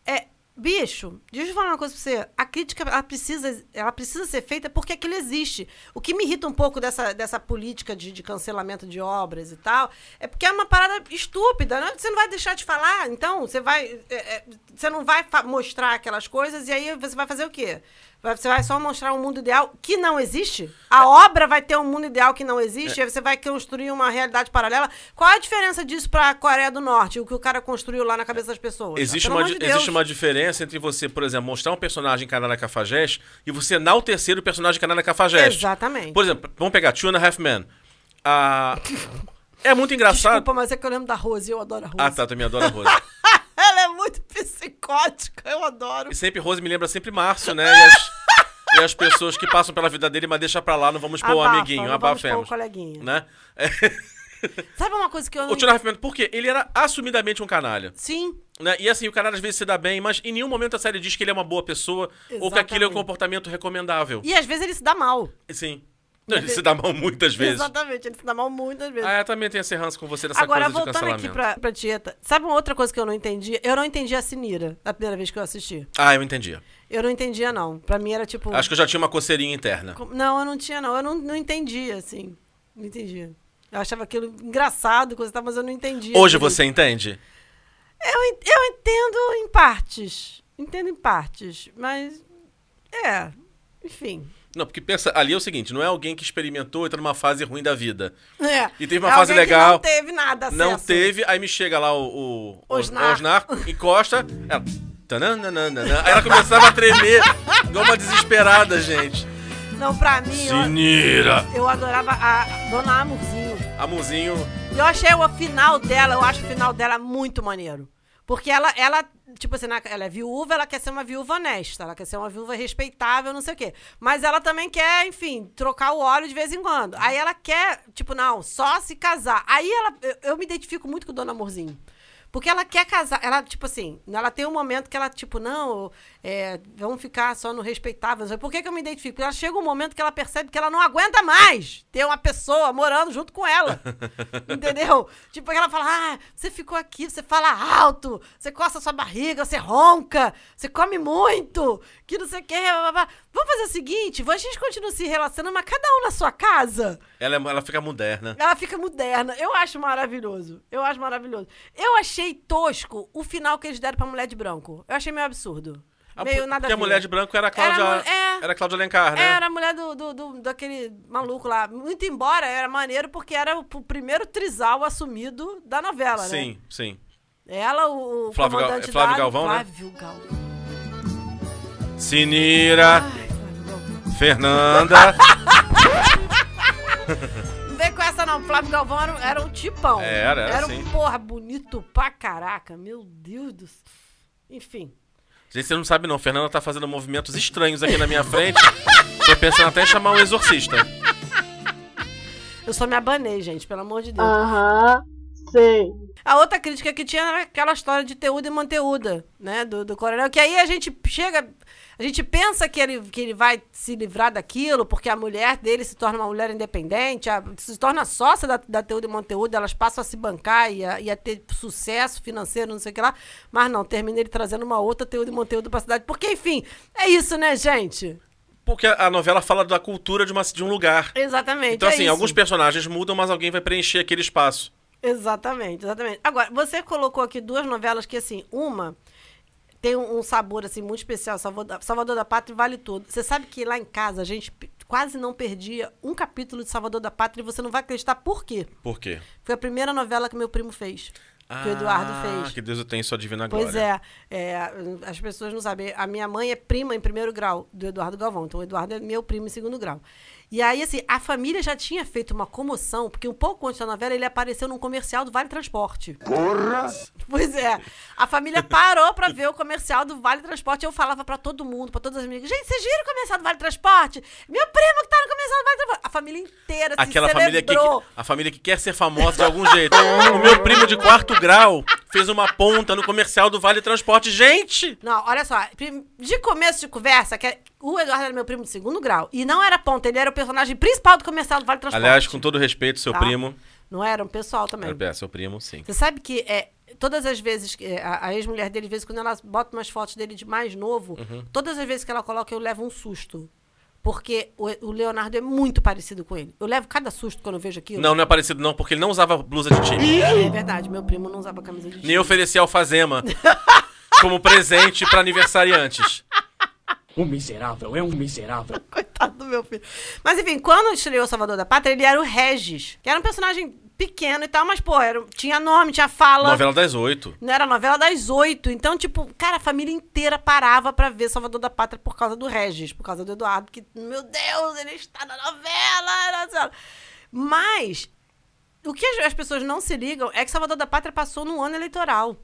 é, bicho, deixa eu falar uma coisa pra você. A crítica, ela precisa, ela precisa ser feita porque aquilo existe. O que me irrita um pouco dessa, dessa política de, de cancelamento de obras e tal, é porque é uma parada estúpida. Né? Você não vai deixar de falar, então você vai. é, é, você não vai mostrar aquelas coisas e aí você vai fazer o quê? Você vai só mostrar um mundo ideal que não existe? A obra vai ter um mundo ideal que não existe? Aí você vai construir uma realidade paralela? Qual é a diferença disso pra Coreia do Norte? O que o cara construiu lá na cabeça das pessoas?
Existe
Pelo
uma,
de
existe uma diferença entre você, por exemplo, mostrar um personagem Canara Cafajeste e você enaltecer o personagem Canara Cafajeste.
Exatamente.
Por exemplo, vamos pegar Two and a Half Men. A... É muito engraçado.
Desculpa, mas é que eu lembro da Rose, eu adoro a Rose.
Ah, tá, também adoro a Rose.
Muito psicótica, eu adoro.
E sempre Rose me lembra sempre Márcio, né? E as, e as pessoas que passam pela vida dele, mas deixa pra lá, não vamos expor o
Abafa,
amiguinho,
não vamos expor
abafemos.
o coleguinha.
Né? É,
Sabe uma coisa que eu não...
o Tino Pimenta, por quê? Ele era assumidamente um canalha.
Sim,
Né? E assim, o canalha às vezes se dá bem, mas em nenhum momento a série diz que ele é uma boa pessoa ou que aquilo é um
Exatamente.
comportamento recomendável.
e às vezes ele se dá mal.
Sim. Não, ele se dá mal muitas vezes.
Exatamente, ele se dá mal muitas vezes.
Ah, eu também tenho esse ranço com você dessa
Agora,
coisa de
voltando aqui pra, pra Tieta, sabe uma outra coisa que eu não entendi? Eu não entendi a Sinira, da primeira vez que eu assisti.
Ah, eu entendi.
Eu não entendia, não. Pra mim era tipo...
Acho que eu já tinha uma coceirinha interna.
Não, eu não tinha, não. Eu não, não entendia, assim. Não entendia. Eu achava aquilo engraçado, coisa mas eu não entendia.
Hoje você entende?
Eu, eu entendo em partes. Entendo em partes. Mas. É. Enfim.
Não, porque pensa, ali é o seguinte, não é alguém que experimentou e tá numa fase ruim da vida.
É.
E teve uma
É
fase legal.
não teve nada acesso.
Não teve, aí me chega lá o, o
Osnar.
Osnar, encosta, ela... tananana, Aí ela começava a tremer, igual uma desesperada, gente.
Não, pra mim, eu,
Sinira!
eu adorava a Dona Amorzinho.
Amorzinho,
eu achei o final dela, eu acho o final dela muito maneiro. Porque ela, ela tipo assim, ela é viúva, ela quer ser uma viúva honesta, ela quer ser uma viúva respeitável, não sei o quê. Mas ela também quer, enfim, trocar o óleo de vez em quando. Aí ela quer, tipo, não, só se casar. Aí ela, eu, eu me identifico muito com Dona Amorzinho. Porque ela quer casar, ela, tipo assim, ela tem um momento que ela, tipo, não, é, vamos ficar só no respeitável. Por que, que eu me identifico? Porque ela chega um momento que ela percebe que ela não aguenta mais ter uma pessoa morando junto com ela. Entendeu? Tipo, ela fala, ah, você ficou aqui, você fala alto, você coça a sua barriga, você ronca, você come muito, que não sei o quê. blá, blá, blá. Vamos fazer o seguinte, a gente continua se relacionando, mas cada um na sua casa.
ela, é- ela fica moderna.
Ela fica moderna. Eu acho maravilhoso. Eu acho maravilhoso. Eu achei tosco o final que eles deram pra mulher de branco. Eu achei meio absurdo. Meio nada
porque
a
mulher de branco era a Cláudia,
Era é.
era Cláudia Alencar, né?
Era a mulher do, do, do- daquele maluco lá. Muito embora era maneiro porque era o, o primeiro trisal assumido da novela, né?
Sim, sim.
Ela, o, o
Flávio Gal- Flávio Galvão, né?
Flávio Galvão.
Sinira,
Ai, Flávio Galvão.
Fernanda.
Não vem com essa não. Flávio Galvão era, era um tipão.
Era, era
Era um
sim.
porra bonito pra caraca. Meu Deus do céu. Enfim.
Gente, você não sabe não, Fernanda tá fazendo movimentos estranhos aqui na minha frente. Tô pensando até em chamar um exorcista.
Eu só me abanei, gente, pelo amor de Deus.
Aham, sei.
A outra crítica que tinha era aquela história de Teuda e Manteúda, né? Do, do coronel. Que aí a gente chega. A gente pensa que ele, que ele vai se livrar daquilo, porque a mulher dele se torna uma mulher independente, a- se torna sócia da, da Teuda e Manteúda, elas passam a se bancar e a, e a ter sucesso financeiro, não sei o que lá. Mas não, termina ele trazendo uma outra Teuda e Manteúda pra cidade. Porque, enfim, é isso, né, gente?
Porque a a novela fala da cultura de, uma, de um lugar.
Exatamente.
Então,
é
assim,
isso.
alguns personagens mudam, mas alguém vai preencher aquele espaço.
Exatamente, exatamente. Agora, você colocou aqui duas novelas que, assim, uma tem um, um sabor, assim, muito especial, Salvador da, Salvador da Pátria Vale Tudo. Você sabe que lá em casa a gente quase não perdia um capítulo de Salvador da Pátria e você não vai acreditar por quê.
Por quê?
Foi a primeira novela que meu primo fez, que o Eduardo fez.
Ah, que Deus o tenha sua divina glória.
Pois é, é, as pessoas não sabem. A minha mãe é prima em primeiro grau do Eduardo Galvão. Então, o Eduardo é meu primo em segundo grau. E aí, assim, a família já tinha feito uma comoção, porque um pouco antes da novela ele apareceu num comercial do Vale Transporte. Porra! Pois é. A família parou pra ver o comercial do Vale Transporte. Eu falava pra todo mundo, pra todas as amigas: gente, vocês viram o comercial do Vale Transporte? Meu primo que tá no comercial do Vale Transporte. A família inteira se
Aquela família que,
celebrou.
a família que quer ser famosa de algum jeito. o meu primo de quarto grau fez uma ponta no comercial do Vale Transporte. Gente!
Não, olha só. De começo de conversa, que é- o Eduardo era meu primo de segundo grau. E não era ponta, ele era o personagem principal do comercial do Vale Transporte.
Aliás, com todo respeito, seu
Tá?
primo.
Não era um pessoal também.
É, seu primo, sim.
Você sabe que é, todas as vezes, que, é, a, a ex-mulher dele, de vez em quando ela bota umas fotos dele de mais novo,
Uhum.
todas as vezes que ela coloca, eu levo um susto. Porque o, o Leonardo é muito parecido com ele. Eu levo cada susto quando eu vejo aquilo.
Não, não é parecido não, porque ele não usava blusa de time.
É verdade, meu primo não usava camisa de
Nem
time.
oferecia alfazema como presente pra aniversariantes.
Um miserável, é um miserável.
Coitado do meu filho. Mas enfim, quando estreou Salvador da Pátria, ele era o Regis, que era um personagem pequeno e tal, mas, pô, era, tinha nome, tinha fala.
Novela das oito.
Não era novela das oito. Então, tipo, cara, a família inteira parava pra ver Salvador da Pátria por causa do Regis, por causa do Eduardo, que, meu Deus, ele está na novela. na novela. Mas o que as, as pessoas não se ligam é que Salvador da Pátria passou num ano eleitoral.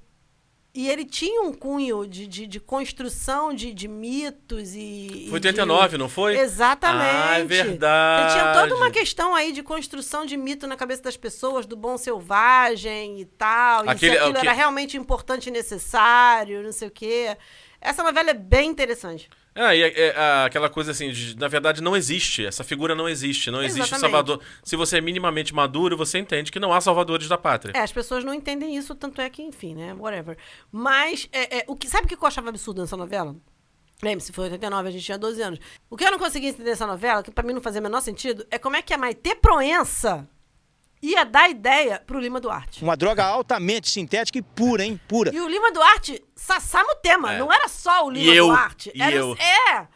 E ele tinha um cunho de, de, de construção de, de mitos e.
Foi
e de-
89, não foi?
Exatamente.
Ah, é verdade.
Você tinha toda uma questão aí de construção de mito na cabeça das pessoas, do bom selvagem e tal.
Aquele-
e se aquilo
o que-
era realmente importante e necessário, não sei o quê. Essa novela é bem interessante.
É, e é- é, aquela coisa assim, de- na verdade não existe, essa figura não existe, não existe
Exatamente.
Salvador. Se você é minimamente maduro, você entende que não há salvadores da pátria.
É, as pessoas não entendem isso, tanto é que, enfim, né? Whatever. Mas, é, é, o que, sabe o que eu achava absurdo nessa novela? Lembre-se, foi 89, a gente tinha 12 anos. O que eu não conseguia entender nessa novela, que pra mim não fazia o menor sentido, é como é que a Maite Proença ia dar ideia pro Lima Duarte.
Uma droga altamente sintética e pura, hein? Pura.
E o Lima Duarte, Sassamo tema,
É.
não era só o Lima
E eu,
Duarte.
e
era,
eu.
É.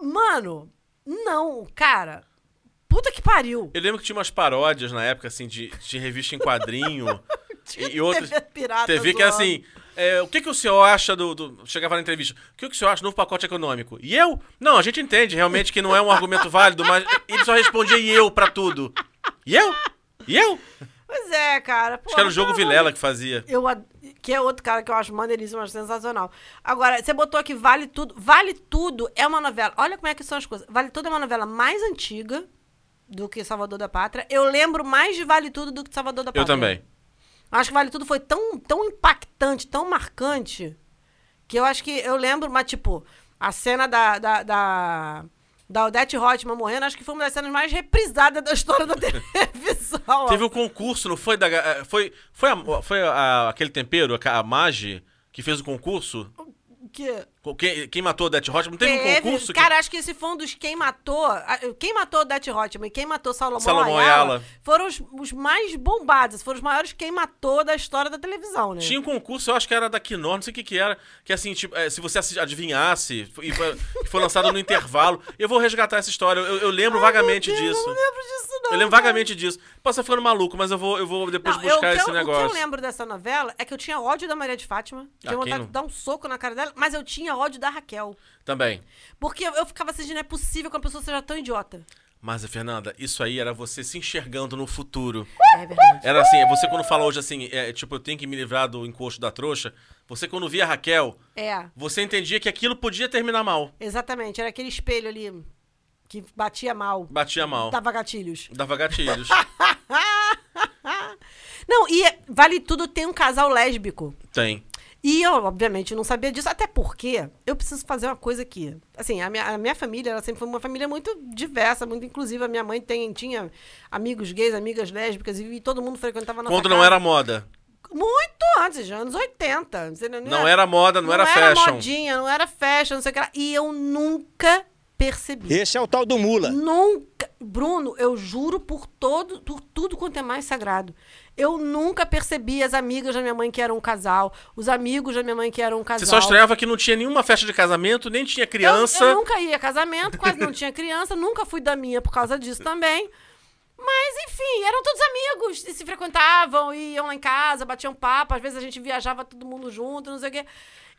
Mano, não, cara. Puta que pariu.
Eu lembro que tinha umas paródias na época, assim, de, de revista em quadrinho. e, e outras.
TV pirata
TV que é
zoando.
assim. é, o que, que o senhor acha do, do- Chegava na entrevista. O que, que o senhor acha do novo pacote econômico? E eu? Não, a gente entende realmente que não é um argumento válido, mas ele só respondia e eu pra tudo. E eu? E eu?
Pois é, cara.
Acho que era o jogo Vilela que fazia.
Eu, que é outro cara que eu acho maneiríssimo, acho sensacional. Agora, você botou aqui Vale Tudo. Vale Tudo é uma novela. Olha como é que são as coisas. Vale Tudo é uma novela mais antiga do que Salvador da Pátria. Eu lembro mais de Vale Tudo do que Salvador da Pátria.
Eu também.
Acho que Vale Tudo foi tão, tão impactante, tão marcante, que eu acho que eu lembro, mas tipo, a cena da, da, da, da Odete Roitman morrendo, acho que foi uma das cenas mais reprisadas da história da televisão.
Teve o concurso, não foi da. eh, Foi, foi, a- foi a- aquele tempero, a, a Magi, que fez o concurso?
que...
Quem, quem matou o Death Hot? Não teve, um concurso? que-
Cara, acho que esse foi um dos quem matou. Quem matou o Dutch Hotman e quem matou Salomão,
Salomão
Ayala,
Ayala.
foram os, os mais bombados, foram os maiores quem matou da história da televisão, né?
Tinha um concurso, eu acho que era da Knorr, não sei o que que era, que assim, tipo, eh, se você adivinhasse, e foi, que foi lançado no intervalo, eu vou resgatar essa história, eu, eu lembro vagamente
Meu Deus,
disso.
Eu não lembro disso, não.
Eu lembro
cara.
vagamente disso. Posso estar ficando maluco, mas eu vou, eu vou depois
Não, eu-
buscar
que
esse
eu-
negócio.
O que eu lembro dessa novela é que eu tinha ódio da Maria de Fátima. Tinha
Ah,
vontade
não?
de dar um soco na cara dela, mas eu tinha ódio da Raquel.
Também.
Porque eu, eu ficava assim, não é possível que uma pessoa seja tão idiota.
Mas, Fernanda, isso aí era você se enxergando no futuro.
É verdade.
Era assim, você quando fala hoje assim, é, tipo, eu tenho que me livrar do encosto da trouxa, você quando via a Raquel,
É,
você entendia que aquilo podia terminar mal.
exatamente. Era aquele espelho ali que batia mal.
Batia mal.
Dava gatilhos.
Dava gatilhos.
Não, e é- Vale Tudo tem um casal lésbico.
Tem.
E eu, obviamente, não sabia disso, até porque eu preciso fazer uma coisa aqui. Assim, a minha, a minha família, ela sempre foi uma família muito diversa, muito inclusiva. Minha mãe tem, tinha amigos gays, amigas lésbicas, e, todo mundo frequentava a nossa
Quando não
casa.
era moda.
Muito antes, já anos 80. Você Não,
Não era moda, não, era fashion.
modinha, não era fashion, não sei o que lá. E eu nunca percebi.
Esse é o tal do mula.
Nunca. Bruno, eu juro por todo, por tudo quanto é mais sagrado. Eu nunca percebi as amigas da minha mãe que eram um casal, os amigos da minha mãe que eram um casal.
Você só estranhava que não tinha nenhuma festa de casamento, nem tinha criança.
Eu, eu nunca ia a casamento, quase não tinha criança, nunca fui da minha por causa disso também. Mas, enfim, eram todos amigos, e se frequentavam, iam lá em casa, batiam papo, às vezes a gente viajava todo mundo junto, não sei o quê.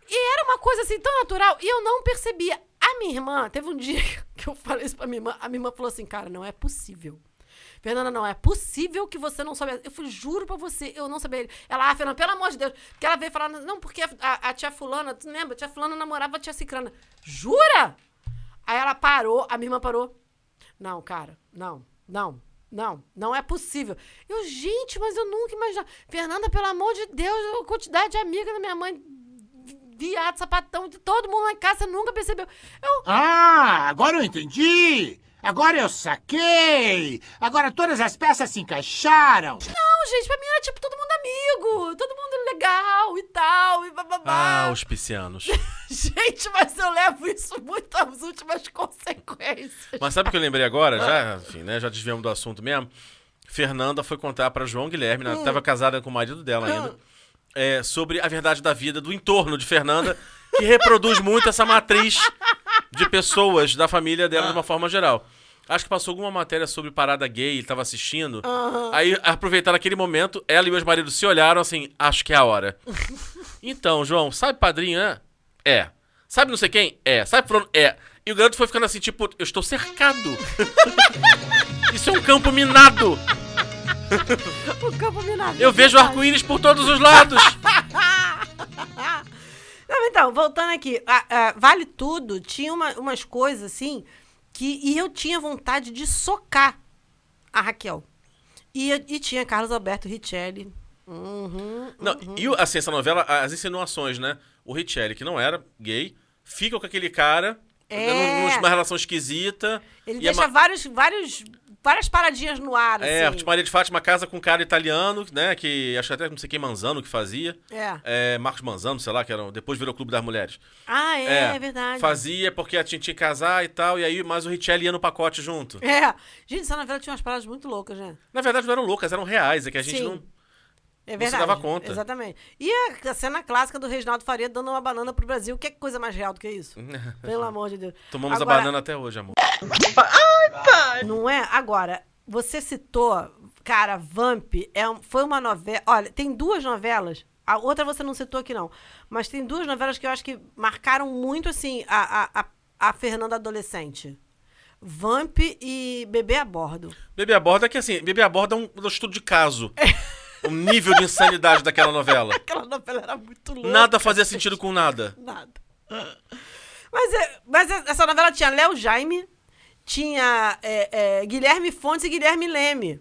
E era uma coisa assim tão natural, e eu não percebia. Minha irmã, teve um dia que eu falei isso pra minha irmã, a minha irmã falou assim, cara, não é possível. Fernanda, não é possível que você não soubesse. Eu falei, juro pra você, eu não sabia. Ela, ah, Fernanda, pelo amor de Deus. Porque ela veio falar, não, porque a, a- a tia fulana, tu lembra? A tia fulana namorava a tia cicrana. Jura? Aí ela parou, a minha irmã parou. Não, cara, não, não, não, não é possível. Eu, gente, mas eu nunca imaginava. Fernanda, pelo amor de Deus, a quantidade de amiga da minha mãe, viado, sapatão, de todo mundo lá em casa, você nunca percebeu. Eu,
Ah, agora eu entendi! Agora eu saquei! Agora todas as peças se encaixaram!
não, gente, pra mim era tipo todo mundo amigo, todo mundo legal e tal, e bababá.
Ah, os piscianos.
Gente, mas eu levo isso muito às últimas consequências.
Mas sabe o que eu lembrei agora? Já, enfim, né? Já desviamos do assunto mesmo. Fernanda foi contar pra João Guilherme, né? Tava casada com o marido dela ainda. É, sobre a verdade da vida, do entorno de Fernanda, que reproduz muito essa matriz de pessoas da família dela de uma forma geral. Acho que passou alguma matéria sobre parada gay, ele tava assistindo. Aí, aproveitaram aquele momento, ela e o ex-marido se olharam assim, acho que é a hora. então, João, sabe padrinho, né? É. Sabe não sei quem? É. Sabe fulano? É. E o garoto foi ficando assim, tipo, eu estou cercado. Isso é um campo minado.
O campo minado.
Eu vejo arco-íris por todos os lados.
Não, então, voltando aqui. a- a vale Tudo tinha uma- umas coisas assim que. E eu tinha vontade de socar a Raquel. E, e tinha Carlos Alberto Richelli. Uhum.
Não, e o- assim, essa novela, as insinuações, né? O Richelli, que não era gay, fica com aquele cara,
É.
num- numa relação esquisita.
Ele
e
deixa
a
vários, vários, várias paradinhas no ar,
É,
assim.
tipo, Maria de Fátima casa com um cara italiano, né? Que acho que até não sei quem Manzano que fazia.
É.
É, Marcos Manzano, sei lá, que era, depois virou Clube das Mulheres.
Ah, é, é, verdade.
Fazia porque a tinha que casar e tal, e aí, mas o Richelli ia no pacote junto.
É. Gente, essa novela tinha umas paradas muito loucas, né?
Na verdade, não eram loucas, eram reais, é que a gente
Sim.
não.
É verdade.
dava conta.
Exatamente. E a, cena clássica do Reginaldo Faria dando uma banana pro Brasil. Que coisa mais real do que isso? Pelo amor de Deus.
Tomamos
Agora,
a banana até hoje, amor.
Não é? Agora, você citou, cara, Vamp é um- foi uma novela. Olha, tem duas novelas. A outra você não citou aqui, não. Mas tem duas novelas que eu acho que marcaram muito, assim, a, a, a, Fernanda adolescente. Vamp e Bebê a Bordo.
Bebê a bordo é que assim, Bebê a bordo é um, um estudo de caso. o nível de insanidade daquela novela.
Aquela novela era muito louca.
Nada fazia sentido com nada.
Nada. Mas, é- mas é- essa novela tinha Léo Jaime, tinha é, é, Guilherme Fontes e Guilherme Leme.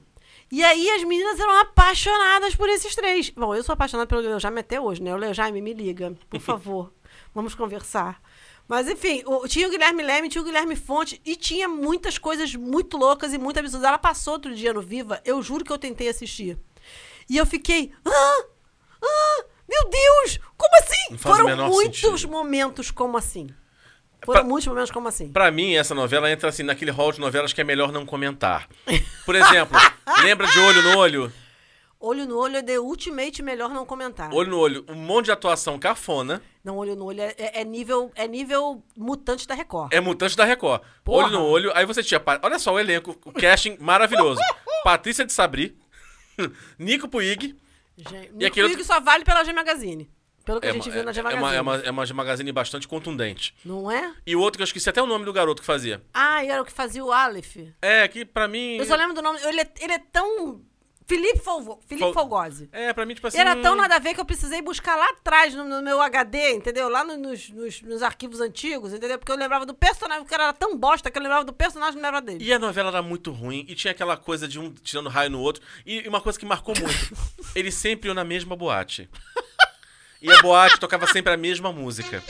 E aí as meninas eram apaixonadas por esses três. Bom, eu sou apaixonada pelo Léo Jaime até hoje, né? O Léo Jaime, me liga, por favor. Vamos conversar. Mas, enfim, o- tinha o Guilherme Leme, tinha o Guilherme Fontes e tinha muitas coisas muito loucas e muito absurdas. Ela passou outro dia no Viva, eu juro que eu tentei assistir. E eu fiquei. Ah! Ah! Meu Deus! Como assim? Foram muitos
sentido.
momentos como assim. Foram
Pra-
muitos momentos como assim.
Pra mim, essa novela entra assim naquele hall de novelas que é melhor não comentar. Por exemplo, lembra de Olho no Olho?
Olho no olho é The Ultimate melhor não comentar.
Olho no Olho, um monte de atuação cafona.
Não, olho no olho é, é- é nível, é nível mutante da Record.
É mutante da Record.
Porra.
Olho no Olho, aí você tinha. Olha só o elenco, o casting maravilhoso. Patrícia de Sabri, Nico Puig.
Gente, Nico Hugo só vale pela G Magazine. Pelo que
É
a gente
uma,
viu na G
é,
Magazine.
uma, é, uma, é uma magazine bastante contundente.
Não é?
E o outro que eu esqueci até o nome do garoto que fazia.
Ah, e era o que fazia o Aleph.
É, que pra mim.
Eu só lembro do nome. Ele é, ele é tão. Felipe, Folgo, Felipe
Fol-
Folgose.
É, pra mim, tipo assim.
Era tão nada a ver que eu precisei buscar lá atrás, no, no meu HD, entendeu? Lá no- nos, nos- nos arquivos antigos, entendeu? Porque eu lembrava do personagem, o cara era tão bosta que eu lembrava do personagem e não lembrava dele.
E a novela era muito ruim, e tinha aquela coisa de um tirando raio no outro. E uma coisa que marcou muito: eles sempre iam na mesma boate. E a boate tocava sempre a mesma música.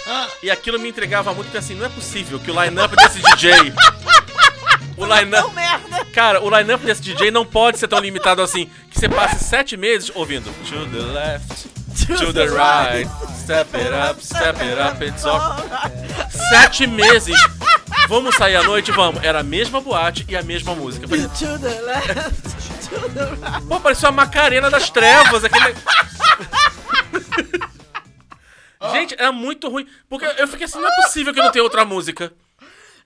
E aquilo me entregava muito, porque assim, não é possível que o line-up desse DJ. O line-up.
merda!
Cara, o line-up desse DJ não pode ser tão limitado assim, que você passe sete meses ouvindo To the left, to the right, step it up, step it up, it's all. Sete meses! Vamos sair à noite? Vamos. Era a mesma boate e a mesma música. Falei,
To the left, to the right.
Pô, parecia uma Macarena das Trevas, aquele. Gente, era muito ruim. Porque eu fiquei assim, não é possível que não tenha outra música.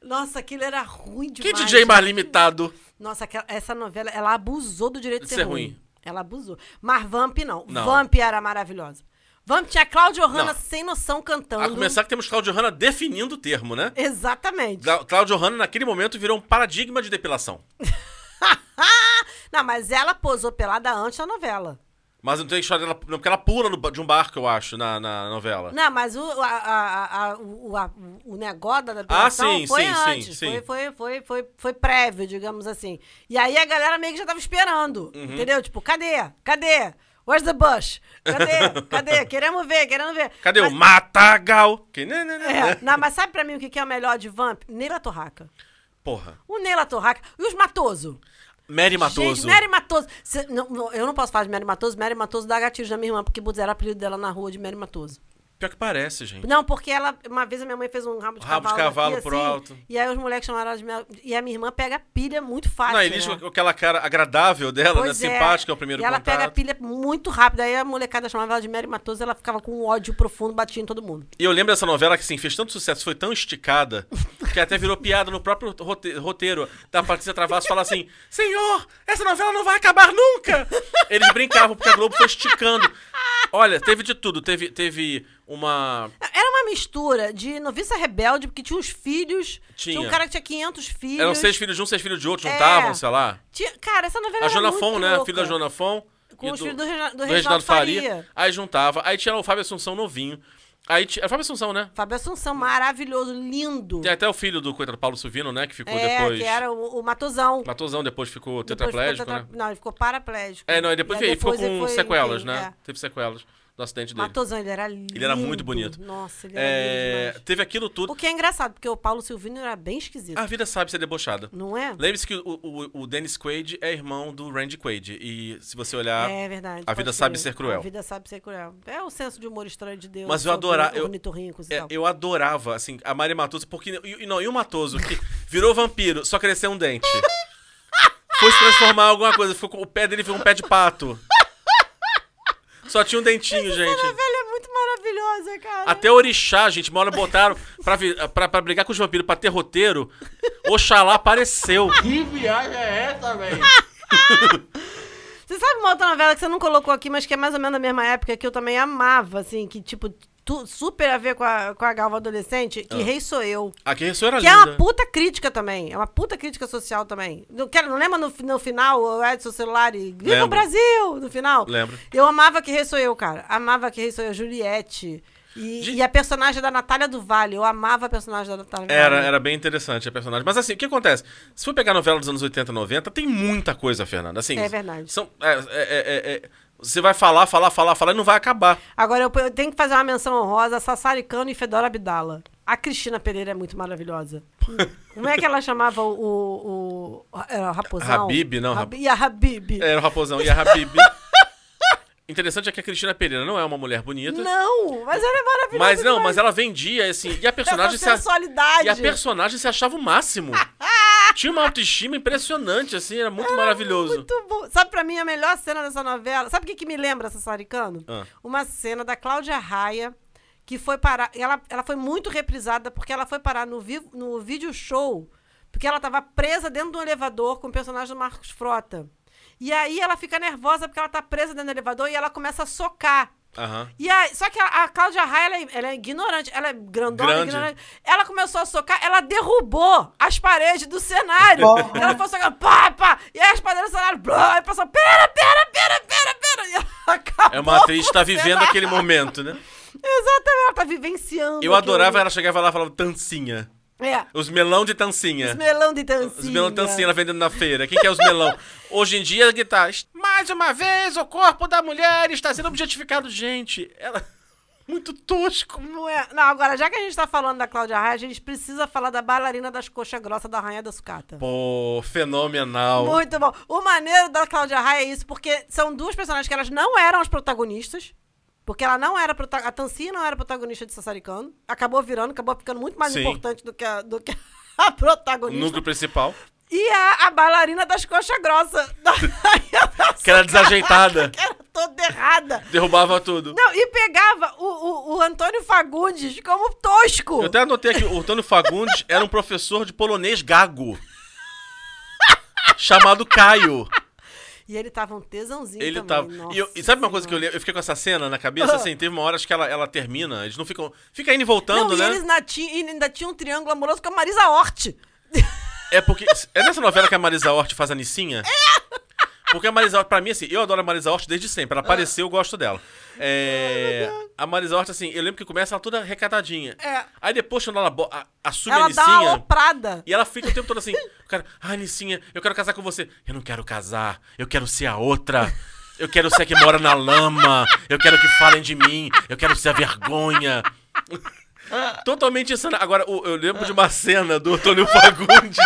Nossa, aquilo era ruim
Que
demais.
DJ mais limitado?
Nossa, essa novela, ela abusou do direito de
De
ser,
ser
ruim.
ruim.
Ela abusou. Mas Vamp não.
Não.
Vamp era maravilhosa. Vamp tinha a Cláudia Hanna sem noção cantando.
A começar que temos Claudio Hanna definindo o termo, né?
Exatamente.
Clá- Claudio Hanna, naquele momento, virou um paradigma de depilação.
Não, mas ela posou pelada antes da novela.
Mas não tem história dela. Não, porque ela pula no de um barco, eu acho, na, na novela.
Não, mas o, a, a- a- o, a- o negócio da depilação
Ah, sim,
foi
sim,
antes.
sim.
Foi, foi, foi, foi, foi prévio, digamos assim. E aí a galera meio que já tava esperando.
Uhum.
Entendeu? Tipo, cadê? Cadê? Where's the bush? Cadê? Cadê? Queremos ver, queremos ver.
Cadê
Mas-
o Matagal? Que... né, né, né,
É, não, mas sabe pra mim o que que é o melhor de Vamp? Neila Torraca.
Porra.
O Neila Torraca. E os Matoso.
Mary Matoso.
Gente, Mary Matoso. Cê- não, não, eu não posso falar de Mary Matoso. Mary Matoso dá gatilho da minha irmã, porque o apelido dela na rua de Mary Matoso.
Pior que parece, gente.
Não, porque ela, uma vez a minha mãe fez um rabo de
Rabo de
cavalo.
cavalo
aqui,
pro
assim,
alto.
E aí os moleques chamaram ela de minha. E a minha irmã pega pilha muito fácil.
Não, e diz
né?
com aquela cara agradável dela,
Pois
né?
é.
Simpática, é o primeiro
E ela
contato.
pega pilha muito rápido. Aí a molecada chamava ela de Mary Matoso ela ficava com um ódio profundo, batia em todo mundo.
E eu lembro dessa novela que, assim, fez tanto sucesso, foi tão esticada, que até virou piada no próprio rote- roteiro da Patrícia Travasso falar assim: Senhor, essa novela não vai acabar nunca! Eles brincavam porque a Globo foi esticando. Olha, teve de tudo. Teve, teve uma.
Era uma mistura de noviça rebelde, porque tinha uns filhos. Tinha, um
Tinha.
cara que tinha 500 filhos.
Eram seis filhos de um, seis filhos de outro,
É.
juntavam, sei lá.
Tinha- Cara, essa novela
A
era
Joana
muito
Fon, né?
louca.
Filho da Joana Fon.
Com os filhos do, Regina- do
do
Reginaldo Faria.
Aí juntava. Aí tinha o Fábio Assunção novinho. Aí tinha. Era Fábio Assunção, né?
Fábio Assunção, maravilhoso, lindo.
Tem até o filho do coitado Paulo Silvino, né? Que ficou
é,
depois.
que era o, o Matosão.
Matosão, depois ficou
Depois ficou
tetraplégico,
tetra-
né?
Não, ele ficou paraplégico.
É, não, e depois,
E aí
ele ficou
depois
com
foi,
sequelas, né?
é.
Teve sequelas do acidente dele.
Matosão, ele era lindo.
Ele era muito bonito.
Nossa, ele era
É,
lindo
teve aquilo tudo.
O que é engraçado, porque o Paulo Silvino era bem esquisito.
A vida sabe ser debochada.
Não é?
Lembre-se que o, o, o Dennis Quaid é irmão do Randy Quaid. E se você olhar.
É verdade.
a vida
crer.
sabe ser cruel.
A vida sabe ser cruel. É o senso de humor estranho de Deus.
Mas eu
sobre
adora- eu- É, eu adorava, assim, a Mari Matoso, porque. E, não, e o Matoso, que virou vampiro, só cresceu um dente. Foi se transformar em alguma coisa, ficou o pé dele foi um pé de pato. Só tinha um dentinho, gente.
Essa novela é muito maravilhosa, cara.
Até Orixá, gente, uma hora botaram pra, vi- pra, pra brigar com os vampiros, pra ter roteiro. Oxalá apareceu.
Que viagem é essa, velho?
Você sabe uma outra novela que você não colocou aqui, mas que é mais ou menos da mesma época, que eu também amava, assim, que, tipo, tu- super a ver com a, com a Galva adolescente, que Rei Sou Eu.
Aqui isso era
Que é
linda.
uma puta crítica também. É uma puta crítica social também. Não, quero, não lembra no, no final o Edson celular e Viva
Lembro.
o Brasil! No final?
Lembro.
Eu amava que Rei Sou Eu, cara. Amava que Rei Sou Eu, Juliette. E, e a personagem da Natália do Vale. Eu amava a personagem da Natália do
Era,
Vale.
era bem interessante a personagem. Mas assim, o que acontece? Se for pegar novela dos anos 80 e 90, tem muita coisa, Fernanda. Assim,
É verdade.
São, é, é, é, é, você vai falar, falar, falar, falar e não vai acabar.
Agora, eu, eu tenho que fazer uma menção honrosa a Sassaricano e Fedora Abdala. A Cristina Pereira é muito maravilhosa. Como é que ela chamava o... o, o era o Raposão?
Habib, não,
Hab- E a Habib.
Era o Raposão e a Habib. Interessante é que a Cristina Pereira não é uma mulher bonita.
Não, mas ela é maravilhosa
Mas não,
demais.
mas ela vendia, assim. E a personagem
Essa
se. a-
sensualidade.
E a personagem se achava o máximo. Tinha uma autoestima impressionante, assim, era muito maravilhoso.
Muito bom. Sabe pra mim a melhor cena dessa novela? Sabe o que, que me lembra Sassaricano?
Ah.
Uma cena da Cláudia Raia, que foi parar. Ela, ela foi muito reprisada porque ela foi parar no, vi, no vídeo show, porque ela tava presa dentro de um elevador com o personagem do Marcos Frota. E aí ela fica nervosa porque ela tá presa dentro do elevador e ela começa a socar.
Aham.
E aí, só que a, a Cláudia Raia, ela é, ela é ignorante, ela é grandona,
Grande.
ignorante. Ela começou a socar, ela derrubou as paredes do cenário. ela foi socando, pá, pá, e aí as paredes do cenário, blá, e a pessoa, pera, pera, pera, pera, pera. E ela acabou
É uma atriz que tá vivendo
cenário.
aquele momento, né?
Exatamente, ela tá vivenciando.
Eu adorava
aquilo
ela chegava lá e falava tancinha.
É,
Os melão de tancinha.
os melão de dancinha.
Os melão de tancinha ela vendendo na feira. Quem que é os melão? Hoje em dia, que tá. Mais uma vez, o corpo da mulher está sendo objetificado. Gente, ela. Muito tosco.
Não, é. não, agora, já que a gente tá falando da Cláudia Raia, a gente precisa falar da bailarina das coxas grossas da Rainha da Sucata.
Pô, fenomenal.
Muito bom. O maneiro da Cláudia Raia é isso, porque são duas personagens que elas não eram as protagonistas. Porque ela não era A Tancinha não era protagonista de Sassaricano. Acabou virando, acabou ficando muito mais
Sim.
importante do que a, do que a
O
protagonista.
núcleo principal.
E a, a bailarina das coxas grossas. Da
Que era desajeitada.
que era toda errada.
Derrubava tudo.
Não, e pegava o, o, o Antônio Fagundes como tosco.
Eu até anotei aqui, o Antônio Fagundes era um professor de polonês gago. chamado Caio.
E ele tava um tesãozinho
Ele
também.
tava. E, eu- e sabe uma coisa que eu lembro? Eu fiquei com essa cena na cabeça, assim, teve uma hora acho que ela, ela termina, eles não ficam. Fica indo e voltando,
Não, e
né?
eles ainda tinham, e ainda tinham um triângulo amoroso com a Marisa Hort.
É porque. É nessa novela que a Marisa Hort faz a Nicinha? Porque a Marisa Hort, pra mim, assim, eu adoro a Marisa Hort desde sempre. Ela apareceu, eu gosto dela. É, a Marisa Hort, assim, eu lembro que começa ela toda recatadinha.
É.
Aí depois, quando ela bo- a- assume a
Ela dá uma
Nicinha.
aloprada.
E ela fica o tempo todo assim, o cara, ai, Nicinha, eu quero casar com você. Eu não quero casar, eu quero ser a outra. Eu quero ser a que mora na lama. Eu quero que falem de mim. Eu quero ser a vergonha. Totalmente insana. Agora, o- eu lembro de uma cena do Antônio Fagundes.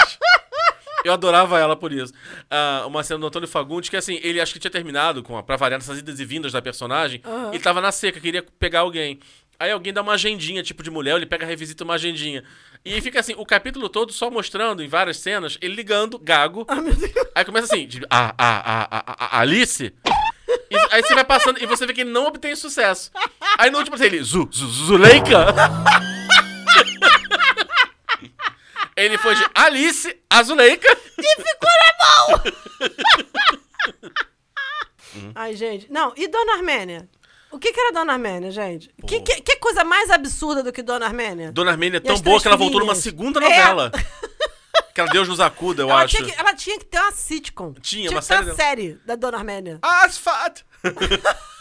Eu adorava ela por isso. Ah, uma cena do Antônio Fagundes que, assim, ele acho que tinha terminado com a, pra variar nessas idas e vindas da personagem. Ele tava na seca, queria pegar alguém. Aí alguém dá uma agendinha, tipo de mulher, ele pega, revisita uma agendinha. E fica assim, o capítulo todo só mostrando em várias cenas, ele ligando, gago. Aí começa assim, de, a, a, a, a, a Alice. E aí você vai passando e você vê que ele não obtém sucesso. Aí no último, assim, ele, Zu, Zu, Zuleika. Ele foi de Alice a Zuleika.
Ai, gente. Não, e Dona Armênia? O que, que era Dona Armênia, gente? Que, que, que coisa mais absurda do que Dona Armênia?
Dona Armênia é
E
tão boa que ela voltou numa
filhinhas?
segunda
É.
novela. Que ela Deus nos acuda, eu
ela,
acho.
tinha que, ela tinha que ter uma sitcom.
Tinha,
tinha
uma série
uma
dela.
série da Dona Armênia.
Asfat!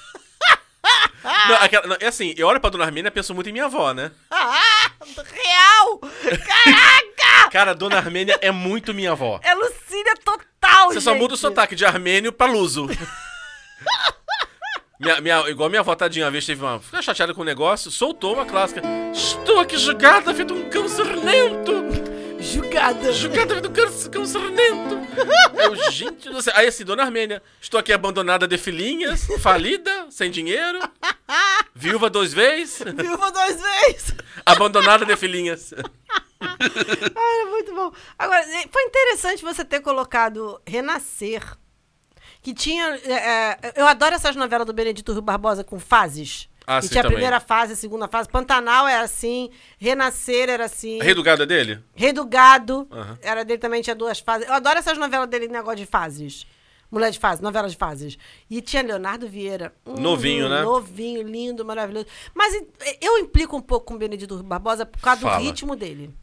não, aquela- não, é assim, eu olho pra Dona Armênia e penso muito em minha avó, né?
Ah, real! Caraca!
Cara, Dona Armênia é muito minha avó.
É Lucília total,
Você só
gente.
muda o sotaque de armênio pra luso. minha, minha, igual minha avó, tadinha, uma vez teve uma... Ficou chateada com o negócio, soltou uma clássica. Estou aqui jogada, feito um cão sarnento.
Julgada.
Jogada, feito um cão, sarnento. Eu, gente do céu. Aí assim, Dona Armênia, estou aqui abandonada de filhinhas, falida, sem dinheiro, viúva duas vezes,
Viúva duas vezes.
abandonada de filhinhas.
Ah, muito bom. Agora, foi interessante você ter colocado Renascer. Que tinha. eh, eh, eu adoro essas novelas do Benedito Rio Barbosa com fases.
Ah,
e
sim,
tinha a
também.
primeira fase, a segunda fase. Pantanal era assim. Renascer era assim.
Rei do gado é dele?
Rei do Gado.
Aham.
Era dele também, tinha duas fases. Eu adoro essas novelas dele, negócio de fases. Mulher de fases, novela de fases. E tinha Leonardo Vieira. Hum,
Novinho, né?
Novinho, lindo, maravilhoso. Mas eu implico um pouco com o Benedito Barbosa por causa
Fala.
do ritmo dele.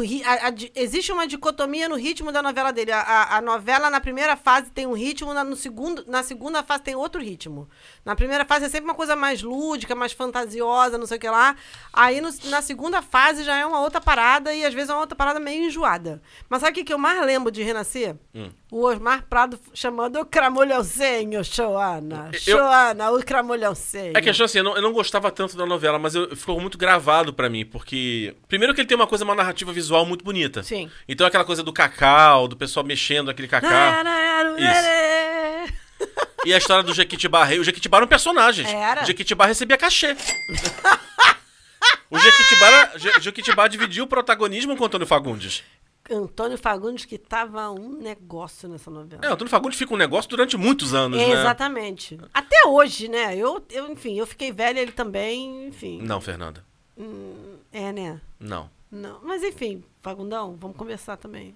Ri- a- a existe uma dicotomia no ritmo da novela dele. A, a- novela, na primeira fase, tem um ritmo, na, no segundo, na segunda fase tem outro ritmo. Na primeira fase é sempre uma coisa mais lúdica, mais fantasiosa, não sei o que lá. Aí no- na segunda fase já é uma outra parada e às vezes é uma outra parada meio enjoada. Mas sabe o que, que eu mais lembro de Renascer?
Hum.
O Osmar Prado chamando o cramulhãozinho, Joana.
Eu-
Joana, o cramulhãozinho.
É que assim, eu não, eu não gostava tanto da novela, mas eu, ficou muito gravado pra mim, porque. Primeiro que ele tem uma coisa, uma narrativa visual muito bonita.
Sim.
Então aquela coisa do cacau, do pessoal mexendo aquele cacau. E a história do Jequitibá Rei. O Jequitibá era um personagem.
Era.
O Jequitibá recebia cachê. o Jequitibá, era- Je- Jequitibá dividiu o protagonismo com o Antônio Fagundes.
Antônio Fagundes, que tava um negócio nessa novela.
É, o Antônio Fagundes fica um negócio durante muitos anos, né?
Exatamente. Até hoje, né? Eu, eu, enfim, eu fiquei velha, ele também, enfim.
Não, Fernanda.
É, né?
Não.
Não. Mas enfim, Fagundão, vamos conversar também.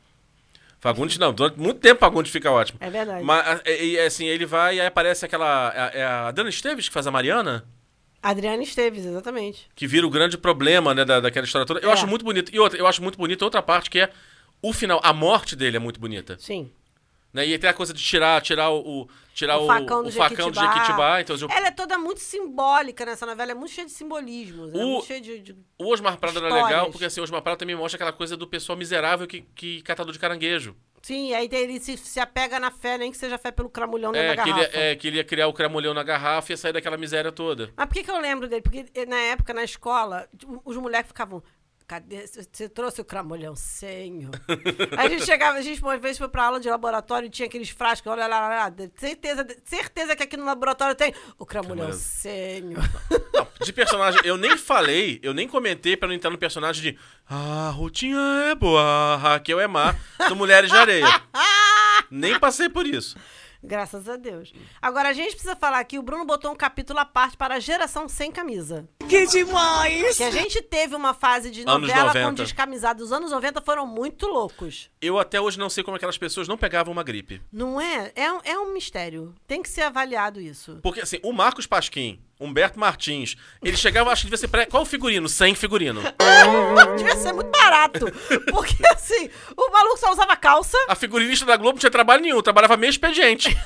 Fagundes não. Durante muito tempo Fagundes fica ótimo.
É verdade.
Mas, é, assim, ele vai e aí aparece aquela... É, é a Dana Esteves que faz a Mariana?
Adriana Esteves, exatamente.
que vira o grande problema, né, da, daquela história toda. Eu
É.
acho muito bonito. E outra, eu acho muito bonita outra parte que é o final, a morte dele é muito bonita.
Sim.
Né? E tem a coisa de tirar, tirar o, tirar
o
o,
facão do
o facão do
Jequitibá.
Jequitibá. Então, eu-
Ela é toda muito simbólica nessa novela, é muito cheia de simbolismos. É
O-
muito cheia de. de-
o Osmar Prado era
Histórias.
legal, porque assim, o Osmar Prado também mostra aquela coisa do pessoal miserável que, que catador de caranguejo.
Sim, aí ele se, se apega na fé, nem que seja fé pelo cramulhão
É que, ele,
garrafa.
é, que ele ia criar o cramolhão na garrafa e ia sair daquela miséria toda.
Mas por que, que eu lembro dele? Porque na época, na escola, os moleques ficavam. Cadê? Você- trouxe o cramulhão senho? Aí a gente chegava, a gente uma vez foi pra aula de laboratório e tinha aqueles frascos, olha lá, lá, lá, certeza, certeza que aqui no laboratório tem o senho.
Não, de personagem, eu nem falei, eu nem comentei pra não entrar no personagem de Ah, Rutinha é boa, a Raquel é má, do Mulheres de Areia. nem passei por isso.
Graças a Deus. Agora, a gente precisa falar aqui, o Bruno botou um capítulo à parte para a geração sem camisa.
Que demais!
Que a gente teve uma fase de
Anos
novela com
90.
descamisados. Os anos 90 foram muito loucos.
Eu até hoje não sei como aquelas pessoas não pegavam uma gripe.
Não é? É um, é um mistério. Tem que ser avaliado isso.
Porque, assim, o Marcos Pasquim, Humberto Martins, ele chegava, acho que devia ser pré... Qual o figurino? Sem figurino.
Devia ser muito barato. Porque, assim, o maluco só usava calça.
A figurinista da Globo não tinha trabalho nenhum, trabalhava meio expediente.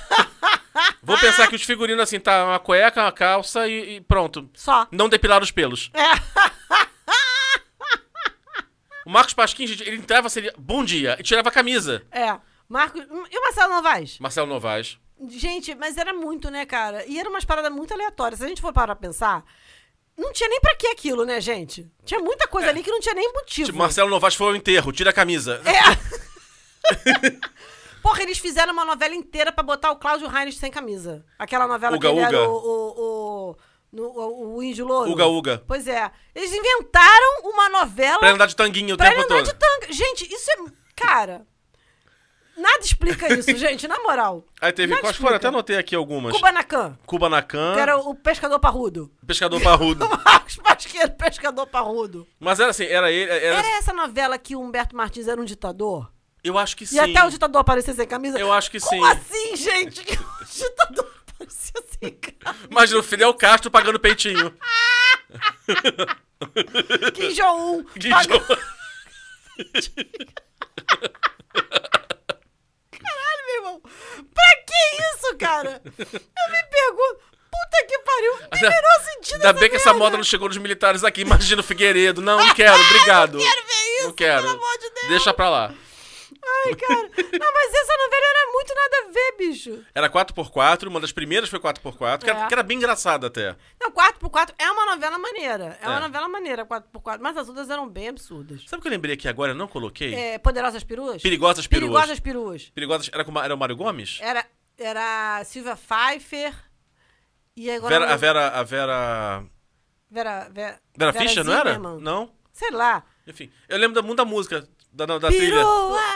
Vou pensar que os figurinos, assim, tá uma cueca, uma calça e, e pronto.
Só.
Não depilar os pelos. O Marcos Pasquim, gente, ele entrava, seria bom dia, e tirava a camisa.
É. Marcos. E o Marcelo Novaes?
Marcelo Novaes.
Gente, mas era muito, né, cara? E eram umas paradas muito aleatórias. Se a gente for parar pra pensar, não tinha nem pra que aquilo, né, gente? Tinha muita coisa ali que não tinha nem motivo.
Tipo, Marcelo Novaes foi ao enterro, tira a camisa.
É. Porra, eles fizeram uma novela inteira pra botar o Cláudio Reines sem camisa. Aquela novela
Uga,
que ele era
Uga.
o, o, o, no- o, o índio louro.
Uga Uga.
Pois é. Eles inventaram uma novela
Pra andar de tanguinho o
pra
tempo
ele andar
todo.
de tanga. Gente, isso é... Cara... Nada explica isso, gente, na moral.
Aí teve,
Nada
quais foram? Até anotei aqui algumas.
Kubanacan,
Kubanacan,
que era o pescador parrudo.
Pescador Parrudo.
Marcos Pasqueiro, pescador parrudo.
Mas era assim, era ele, era...
Era essa novela que o Humberto Martins era um ditador?
Eu acho que sim.
E até o ditador aparecer sem camisa?
Eu acho que
Como
sim.
assim, gente? Que o ditador... Parecia assim, cara.
Imagina o Fidel Castro pagando peitinho.
Kim Jong-un. Caralho, meu irmão. Pra que isso, cara? Eu me pergunto. Puta que pariu. Não tem o menor sentido
Ainda bem que essa
merda.
moda não chegou nos militares aqui. Imagina o Figueiredo. Não, não quero, obrigado.
Quero ver isso,
Não quero.
pelo amor de Deus.
Deixa pra lá.
Ai, cara. Não, mas essa novela era muito nada a ver, bicho.
Era 4x4, uma das primeiras foi 4x4, que, era,
É.
que era bem engraçada até.
Não, 4x4 é uma novela maneira. É, uma
É.
novela maneira, 4x4. Mas as outras eram bem absurdas.
Sabe o que eu lembrei aqui agora? Eu não coloquei?
É, Poderosas Peruas?
Perigosos Peruas.
Perigosas Peruas.
Perigosas. Era, com, era o Mário Gomes?
Era, era Silvia Pfeiffer. E agora.
Vera, a Vera. A Vera.
Vera, Vera,
Vera Fischer, não era? Não?
Sei lá.
Enfim. Eu lembro da, muito da música, da, da trilha.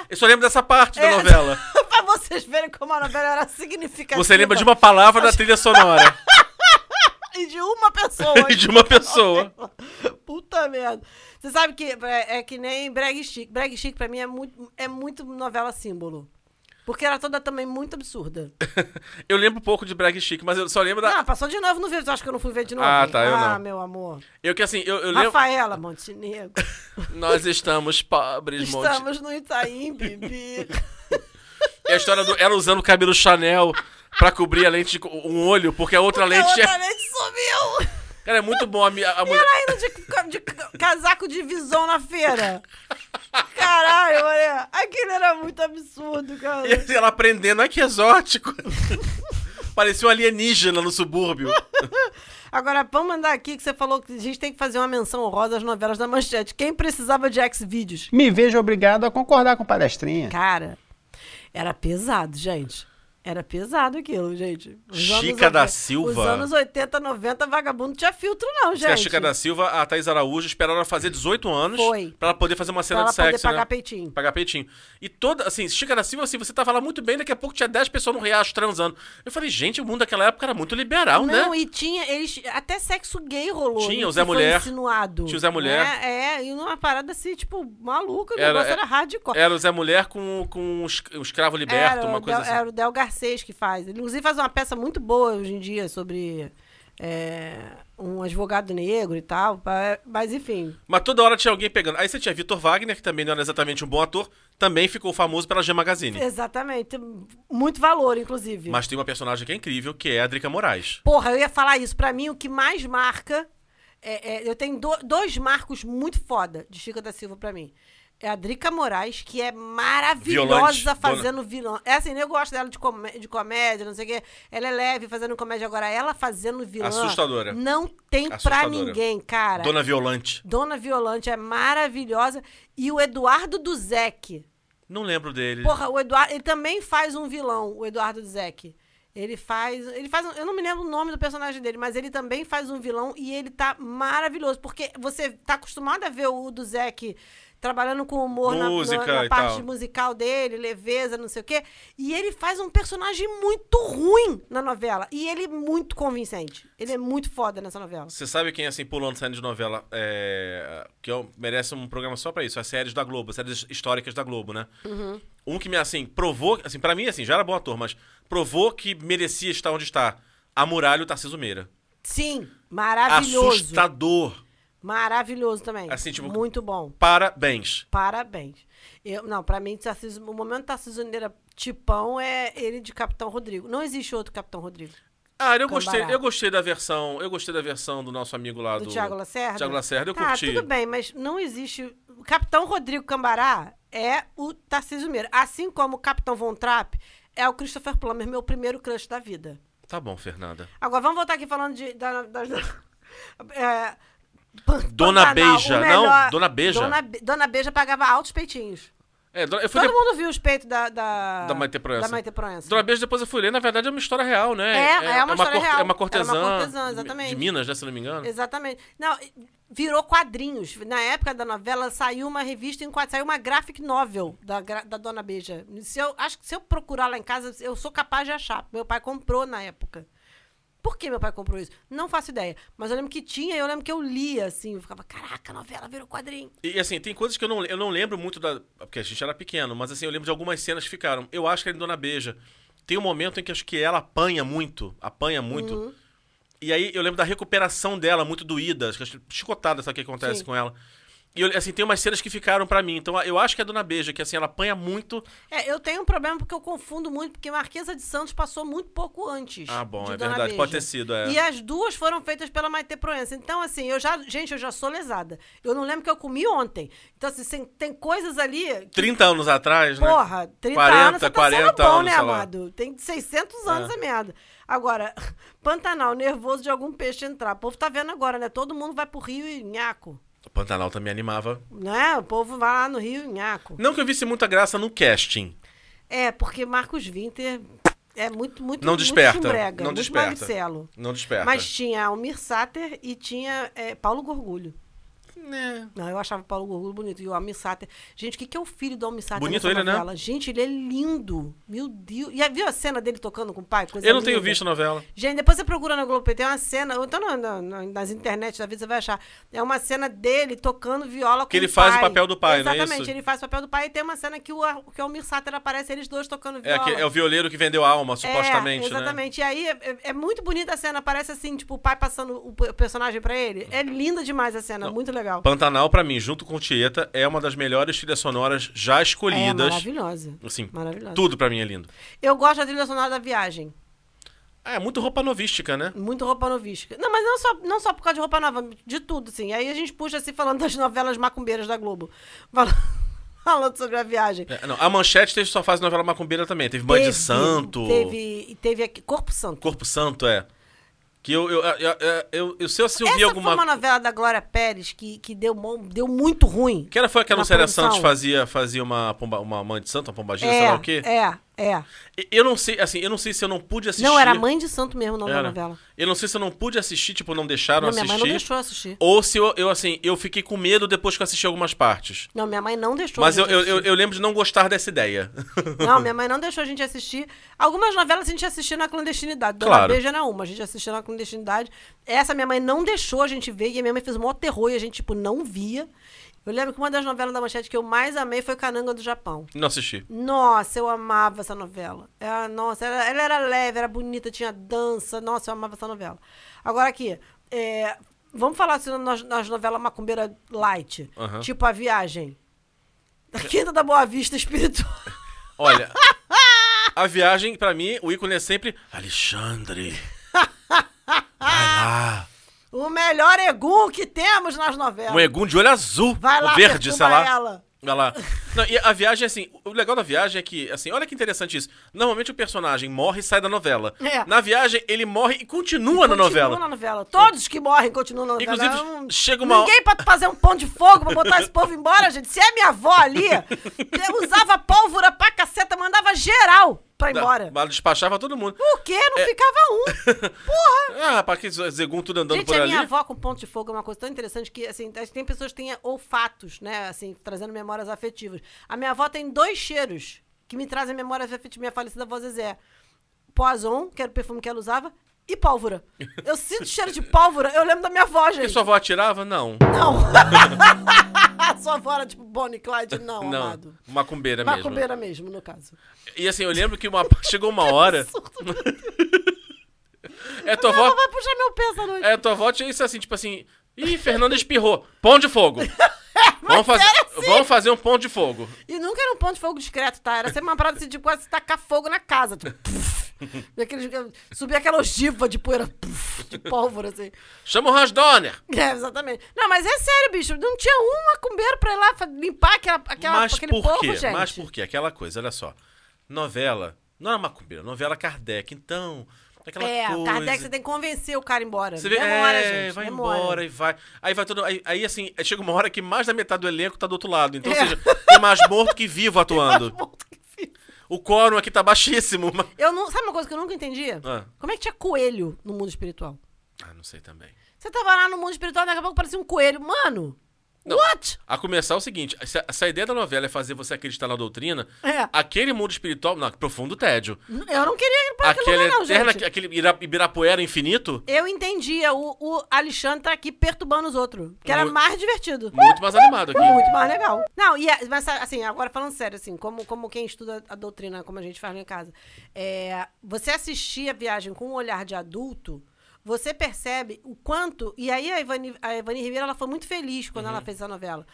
Eu só lembro dessa parte da
É.
novela.
pra vocês verem como a novela era significativa.
Você lembra de uma palavra da trilha sonora.
E de uma pessoa.
e de uma pessoa.
Puta merda. Você sabe que é, é que nem Brag Chic. Brag Chic pra mim é muito, é muito novela símbolo. Porque era toda também muito absurda.
Eu lembro um pouco de Brag Chic, mas eu só lembro da.
Não, passou de novo no vídeo. Tu acha que eu não fui ver de novo?
Ah, tá, eu
Ah,
não.
meu amor.
Eu que assim, eu, eu lembro.
Rafaela Montenegro.
Nós estamos pobres, Monte.
Estamos no Itaim, Bibi.
É a história do. Ela usando o cabelo Chanel pra cobrir a lente de. co- um olho, porque a outra
A
lente.
outra
É...
lente sumiu.
Cara, é muito bom a, mi- a
E
mulher.
ela indo de, de casaco de visão na feira. Caralho, olha. Aquilo era muito absurdo, cara.
E ela aprendendo, ai que exótico. Parecia um alienígena no subúrbio.
Agora, vamos mandar aqui que você falou que a gente tem que fazer uma menção honrosa às novelas da manchete. Quem precisava de X-Vídeos?
Me vejo obrigado a concordar com palestrinha.
Cara, era pesado, gente. Era pesado aquilo, gente. Os
Chica
anos
da Silva.
Os anos 80, 90, vagabundo não tinha filtro, não,
que a
gente.
Chica da Silva, a Thaís Araújo, esperaram fazer 18 anos
Foi.
pra ela poder fazer uma
Pra
cena
ela
de sexo,
poder pagar
né?
peitinho.
Pagar peitinho. E toda, assim, Chica da Silva, assim, você tava lá muito bem, daqui a pouco tinha 10 pessoas no riacho transando. Eu falei, gente, o mundo daquela época era muito liberal,
Não,
né?
e tinha, eles, até sexo gay rolou.
Tinha
né,
o Zé Mulher.
insinuado.
Tinha o Zé Mulher.
É, é, e numa parada assim, tipo, maluca, o
Era-
negócio
é-
era hardcore.
Era o Zé Mulher com, com um es- escravo liberto,
era,
uma coisa
Del,
assim.
era o Del Que faz. Ele, inclusive, faz uma peça muito boa hoje em dia sobre é, um advogado negro e tal. pa- Mas, enfim.
Mas toda hora tinha alguém pegando. Aí você tinha Vitor Wagner, que também não era exatamente um bom ator, também ficou famoso pela G Magazine.
Exatamente. Muito valor, inclusive.
Mas tem uma personagem que é incrível, que é a Drica Moraes.
Porra, eu ia falar isso. Pra mim, o que mais marca. é- é- eu tenho do- dois marcos muito foda de Chica da Silva pra mim. É a Drica Moraes, que é maravilhosa
Violante, dona-
fazendo vilão. É assim, eu gosto dela de, comé- de comédia, não sei o quê. Ela é leve fazendo comédia. Agora, ela fazendo vilã.
Assustadora.
Não tem pra
Assustadora.
ninguém, cara.
Dona Violante.
Dona Violante é maravilhosa. E o Eduardo Duzek.
Não lembro dele.
Porra, o Eduardo, ele também faz um vilão, o Eduardo Duzek. Ele faz, ele faz, eu não me lembro o nome do personagem dele, mas ele também faz um vilão e ele tá maravilhoso, porque você tá acostumado a ver o Duzek trabalhando com humor na-
Música
na, na
e
parte
tal.
musical dele, leveza, não sei o quê, e ele faz um personagem muito ruim na novela, e ele é muito convincente. Ele é muito foda nessa novela.
Você sabe quem, assim, pulando saindo de novela, é, que eu- merece um programa só pra isso? As séries da Globo, as séries históricas da Globo, né?
Uhum.
Um que me, assim, provou... Assim, pra mim, assim, já era bom ator, mas provou que merecia estar onde está. A Muralha e o Tarcísio Meira.
Sim, maravilhoso.
Assustador.
Maravilhoso também.
Assim, tipo,
muito bom.
Parabéns.
Parabéns. Eu, não, pra mim, Tarcísio- o momento Tarcísio Meira tipão é ele de Capitão Rodrigo. Não existe outro Capitão Rodrigo.
Ah, eu gostei, eu gostei da versão. Eu gostei da versão do nosso amigo lá
Do,
do.
Thiago Lacerda?
Thiago Lacerda, eu
tá,
curti.
tudo bem, mas não existe... O Capitão Rodrigo Cambará é o Tarcísio Meira. Assim como o Capitão Von Trapp é o Christopher Plummer, meu primeiro crush da vida.
Tá bom, Fernanda.
Agora, vamos voltar aqui falando de... Da, das- é,
Dona
Pantanal,
Beija,
o
não, Dona Beija.
Dona, Dona Beija pagava altos peitinhos.
É, eu fui
Todo
de-
mundo viu os peitos da... Da,
Da Maite Proença.
Da Maite Proença.
Dona Beijo, depois eu fui ler, na verdade é uma história real, né?
É, é uma história
corte-
real.
É uma cortesã.
Era uma cortesã, exatamente.
De Minas, né, se não me engano.
Exatamente. Não, virou quadrinhos. Na época da novela, saiu uma revista em quadrinhos, saiu uma graphic novel da, da Dona Beija. Se eu, acho que se eu procurar lá em casa, eu sou capaz de achar. Meu pai comprou na época. Por que meu pai comprou isso? Não faço ideia. Mas eu lembro que tinha e eu lembro que eu lia, assim. Eu ficava, caraca, a novela virou quadrinho.
E assim, tem coisas que eu não, eu não lembro muito da. Porque a gente era pequeno, mas assim, eu lembro de algumas cenas que ficaram. Eu acho que era em Dona Beija. tem um momento em que acho que ela apanha muito, apanha muito.
Uhum.
E aí eu lembro da recuperação dela, muito doída, acho que chicotada, sabe o que acontece
Sim.
com ela. E eu, assim, tem umas cenas que ficaram pra mim. Então eu acho que é a Dona Beija, que assim, ela apanha muito.
É, eu tenho um problema porque eu confundo muito, porque Marquesa de Santos passou muito pouco antes.
Ah, bom, é
Dona
verdade, pode ter
Beija.
sido, é.
E as duas foram feitas pela Maite Proença. Então, assim, eu já. Gente, eu já sou lesada. Eu não lembro que eu comi ontem. Então, assim, tem- coisas ali. que,
30 anos atrás, né?
Porra, 30
40,
anos tá
40
sendo bom,
anos,
né, amado? Tem 600 anos
É.
essa merda. Agora, Pantanal, nervoso de algum peixe entrar. O povo tá vendo agora, né? Todo mundo vai pro Rio e nhaco.
O Pantanal também animava.
Né? O povo vai lá no Rio e nhaco.
Não que eu visse muita graça no casting.
É, porque Marcos Winter é muito, muito,
Não
muito
desperta,
chumbrega,
não
muito
desperta.
magricelo.
Não desperta.
Mas tinha Almir Sater e tinha é, Paulo Gorgulho.
Né.
Não, eu achava o Paulo Gorgulho bonito. E o Almir Sater. Gente, o que, que é o filho do Almir Sater
Bonito ele, né?
novela? Gente, ele é lindo. Meu Deus. E aí, viu a cena dele tocando com o pai? Coisa
Eu não tenho
linda.
visto a novela.
Gente, depois você procura na Globo, tem uma cena, ou então na- na- na- nas internet da vida você vai achar. É uma cena dele tocando viola com
Que ele
o
faz o
pai.
papel do pai, não é
Exatamente,
isso?
ele faz o papel do pai e tem uma cena que o, que o Almir Sater aparece eles dois tocando
É,
viola.
que- é o violeiro que vendeu a alma, supostamente,
é,
né?
exatamente. E aí é, é- é muito bonita a cena. Parece assim, tipo, o pai passando o, personagem pra ele. É linda demais a cena, muito legal.
Pantanal, pra mim, junto com Tieta, é uma das melhores trilhas sonoras já
É
escolhidas.
maravilhosa.
assim,
Maravilhosa.
tudo pra mim é lindo.
Eu gosto da trilha sonora da viagem.
Ah, é muito roupa novística, né?
Muito roupa novística. Não, mas não só, não só por causa de roupa nova, de tudo, assim. Aí a gente puxa assim falando das novelas macumbeiras da Globo. Fala- Falando sobre a viagem.
É, não, a Manchete teve sua fase novela macumbeira também. Teve Mãe de Santo.
Teve, teve aqui, Corpo Santo.
Corpo Santo, é. Que eu, eu, eu, eu, eu, se eu se eu vi alguma.
foi uma novela da Glória Pérez que, que deu, deu muito ruim.
Que era foi aquela Lucélia. Santos fazia, fazia uma, pomba, uma mãe de santo, uma pombagira, sei
É,
lá o quê.
é, é.
Eu não sei, assim, eu não sei se eu não pude assistir.
Não, era Mãe de Santo mesmo, não da
Era.
novela.
Eu não sei se eu não pude assistir, tipo, não deixaram
Não, minha
assistir.
mãe não deixou assistir.
Ou se eu, eu, assim, eu fiquei com medo depois que eu assisti algumas partes.
Não, minha mãe não deixou
Mas
a
eu, eu, eu, eu lembro de não gostar dessa ideia.
Não, minha mãe não deixou a gente assistir. Algumas novelas a gente assistia na clandestinidade. Dona
Claro.
Beija era uma, a gente assistia na clandestinidade. Essa minha mãe não deixou a gente ver, e a minha mãe fez o maior terror e a gente, tipo, não via. Eu lembro que uma das novelas da Manchete que eu mais amei foi Cananga do Japão.
Não assisti.
Nossa, eu amava essa novela. Ela, nossa, ela, ela era leve, era bonita, tinha dança. Nossa, eu amava essa novela. Agora aqui, é, vamos falar assim, nas, nas novelas macumbeira light.
Aham.
Tipo A Viagem. Da Quinta da Boa Vista Espiritual.
Olha, a viagem, pra mim, o ícone é sempre Alexandre. Vai lá.
O melhor egum que temos nas novelas.
Um egum de olho azul.
Vai lá,
o verde, sei lá.
ela.
Vai lá. Não, e a viagem, assim, o legal da viagem é que, assim, olha que interessante isso. Normalmente o personagem morre e sai da novela.
É.
Na viagem, ele morre e continua, na novela.
Continua na novela. Todos que morrem continuam na novela.
Inclusive,
Não-
chega uma-
Ninguém pra fazer um pão de fogo pra botar esse povo embora, gente. Se é minha avó ali, usava pólvora pra caceta, mandava geral pra ir embora.
Ela despachava todo mundo.
Por quê? Não ficava um. Porra!
Ah, rapaz, que Zegum tudo andando
Gente,
por
a
ali.
minha avó com ponto de fogo é uma coisa tão interessante que, assim, tem pessoas que têm olfatos, né? Assim, trazendo memórias afetivas. A minha avó tem dois cheiros que me trazem memórias afetivas. Minha falecida avó Zezé. Poison, que era o perfume que ela usava, e pólvora. Eu sinto cheiro de pólvora, eu lembro da minha avó,
E
gente.
sua avó atirava? Não.
Não. Sua avó era tipo Bonnie e Clyde? Não,
Não.
amado.
Macumbeira mesmo.
Macumbeira mesmo, no caso.
E assim, eu lembro que uma, chegou uma hora. é tua avó.
vai puxar meu pé essa noite.
É, tua avó tinha isso assim, tipo assim. Ih, Fernanda espirrou. Pão de fogo. vamos, fazer,
assim.
vamos fazer um pão de fogo.
E nunca era um ponto de fogo discreto, tá? Era sempre uma parada assim, de quase tacar fogo na casa. Tipo, subia aquela ogiva de poeira, puf, de pólvora, assim.
Chama o Rasdoner.
É, exatamente. Não, mas é sério, bicho. Não tinha um macumbeiro pra ir lá limpar aquela, aquela,
Mas
aquele
por
povo,
quê?
gente.
Mas por quê? Aquela coisa, olha só. Novela. Não era macumbeira, novela Kardec. Então, aquela
É,
coisa.
Kardec você tem que convencer o cara embora.
Você vê,
demora,
é,
gente.
vai
demora.
embora e vai. Aí vai todo. Aí, aí, assim, chega uma hora que mais da metade do elenco tá do outro lado. Então, ou
É.
seja, tem mais morto que vivo atuando.
Morto que fica.
O quórum aqui tá baixíssimo. mas-
Eu não, sabe uma coisa que eu nunca entendi?
Ah.
Como é que tinha coelho no mundo espiritual?
Ah, não sei também.
Você tava lá no mundo espiritual, daqui a pouco parecia um coelho. Mano,
Não.
What?
A começar é o seguinte: se a, se a ideia da novela é fazer você acreditar na doutrina,
É.
aquele mundo espiritual. Não, profundo tédio.
Eu não queria ir pra aquele lugar, não,
eterna,
gente.
aquele Ira- Ibirapuera infinito,
Eu entendia. O, o Alexandre tá aqui perturbando os outros. Que era
Muito-
mais divertido.
muito mais animado aqui.
Muito mais legal. Não, e é- mas assim, agora falando sério, assim, como, como quem estuda a doutrina, como a gente faz lá em casa, é, você assistir a viagem com um olhar de adulto, você percebe o quanto. E aí a Ivani, a Ivani Ribeiro ela foi muito feliz quando
Uhum.
ela fez essa novela.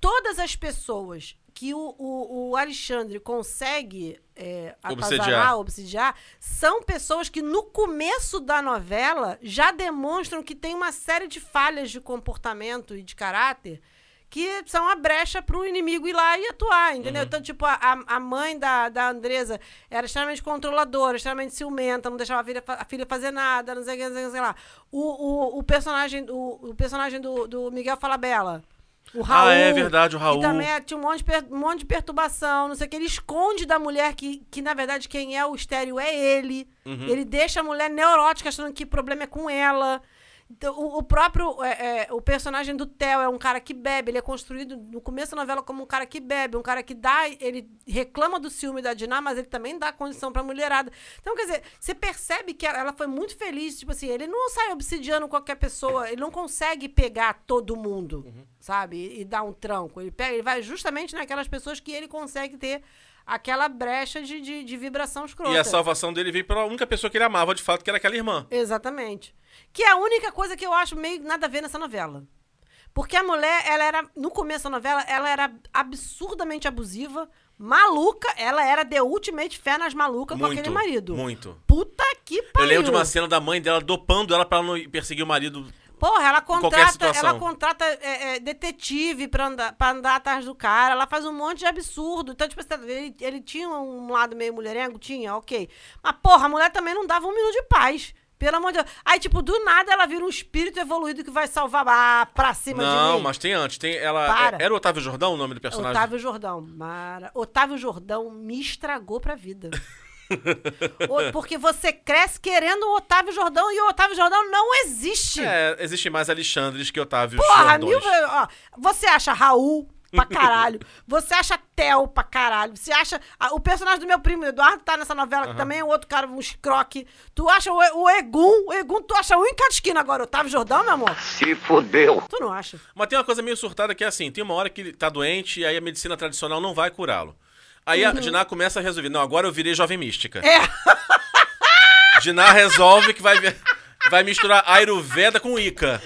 Todas as pessoas que o, o, o Alexandre consegue é, atazanar, obsidiar, são pessoas que no começo da novela já demonstram que tem uma série de falhas de comportamento e de caráter que são a brecha pro inimigo ir lá e atuar, entendeu? Então, tipo, a, a mãe da, da Andresa era extremamente controladora, extremamente ciumenta, não deixava a filha, a filha fazer nada, não sei o que, não sei, o que, sei lá. O, o, o personagem, o, o personagem do, do Miguel Falabella, o Raul.
Ah, é verdade, o Raul.
Que também é- tinha um monte, de per- um monte de perturbação, não sei o que. Ele esconde da mulher que, que, na verdade, quem é o estéreo é ele.
Uhum.
Ele deixa a mulher neurótica achando que o problema é com ela. Então, o, o próprio. é, é, o personagem do Theo é um cara que bebe. Ele é construído no começo da novela como um cara que bebe, um cara que dá. Ele reclama do ciúme da Diná, mas ele também dá condição pra mulherada. Então, quer dizer, você percebe que ela, foi muito feliz. Tipo assim, ele não sai obsidiando qualquer pessoa, ele não consegue pegar todo mundo, sabe? E, e dar um tranco. Ele, pega, ele vai justamente naquelas pessoas que ele consegue ter aquela brecha de, de, de vibração escrota.
E a salvação dele veio pela única pessoa que ele amava de fato, que era aquela irmã.
Exatamente. Que é a única coisa que eu acho meio nada a ver nessa novela. Porque a mulher, ela era, no começo da novela, ela era absurdamente abusiva, maluca, ela era the ultimate fé nas malucas com aquele marido.
Muito.
Puta que
Eu
pariu.
lembro de uma cena da mãe dela dopando ela pra ela não perseguir o marido.
Porra, ela contrata, ela contrata é, é, detetive pra andar, pra andar atrás do cara, ela faz um monte de absurdo. Então, tipo, ele, ele tinha um lado meio mulherengo? Tinha, ok. Mas, porra, a mulher também não dava um minuto de paz. Pelo amor de Deus. Aí, tipo, do nada ela vira um espírito evoluído que vai salvar ah, pra cima de
Não,
mim.
mas tem antes. Tem ela.
Para.
é- Era o Otávio Jordão o nome do personagem?
Otávio Jordão. Mara... Otávio Jordão me estragou pra vida. Porque você cresce querendo o Otávio Jordão e o Otávio Jordão não existe.
É, existe mais Alexandres que Otávio
Porra,
Jordões.
mil. Ó, você acha Raul pra caralho. Você acha Theo pra caralho. Você acha. ah, o personagem do meu primo Eduardo tá nessa novela, que também é outro cara, um escroque. Tu acha o, o Egum, o Egum, tu acha um em cada esquina agora. Otávio Jordão, meu amor?
Se fodeu.
Tu não acha?
Mas tem uma coisa meio surtada que é assim: tem uma hora que ele tá doente e aí a medicina tradicional não vai curá-lo. Aí a Diná começa a resolver. Não, agora eu virei jovem mística.
Uhum. É.
Diná resolve que vai, vai misturar Ayurveda com Ica.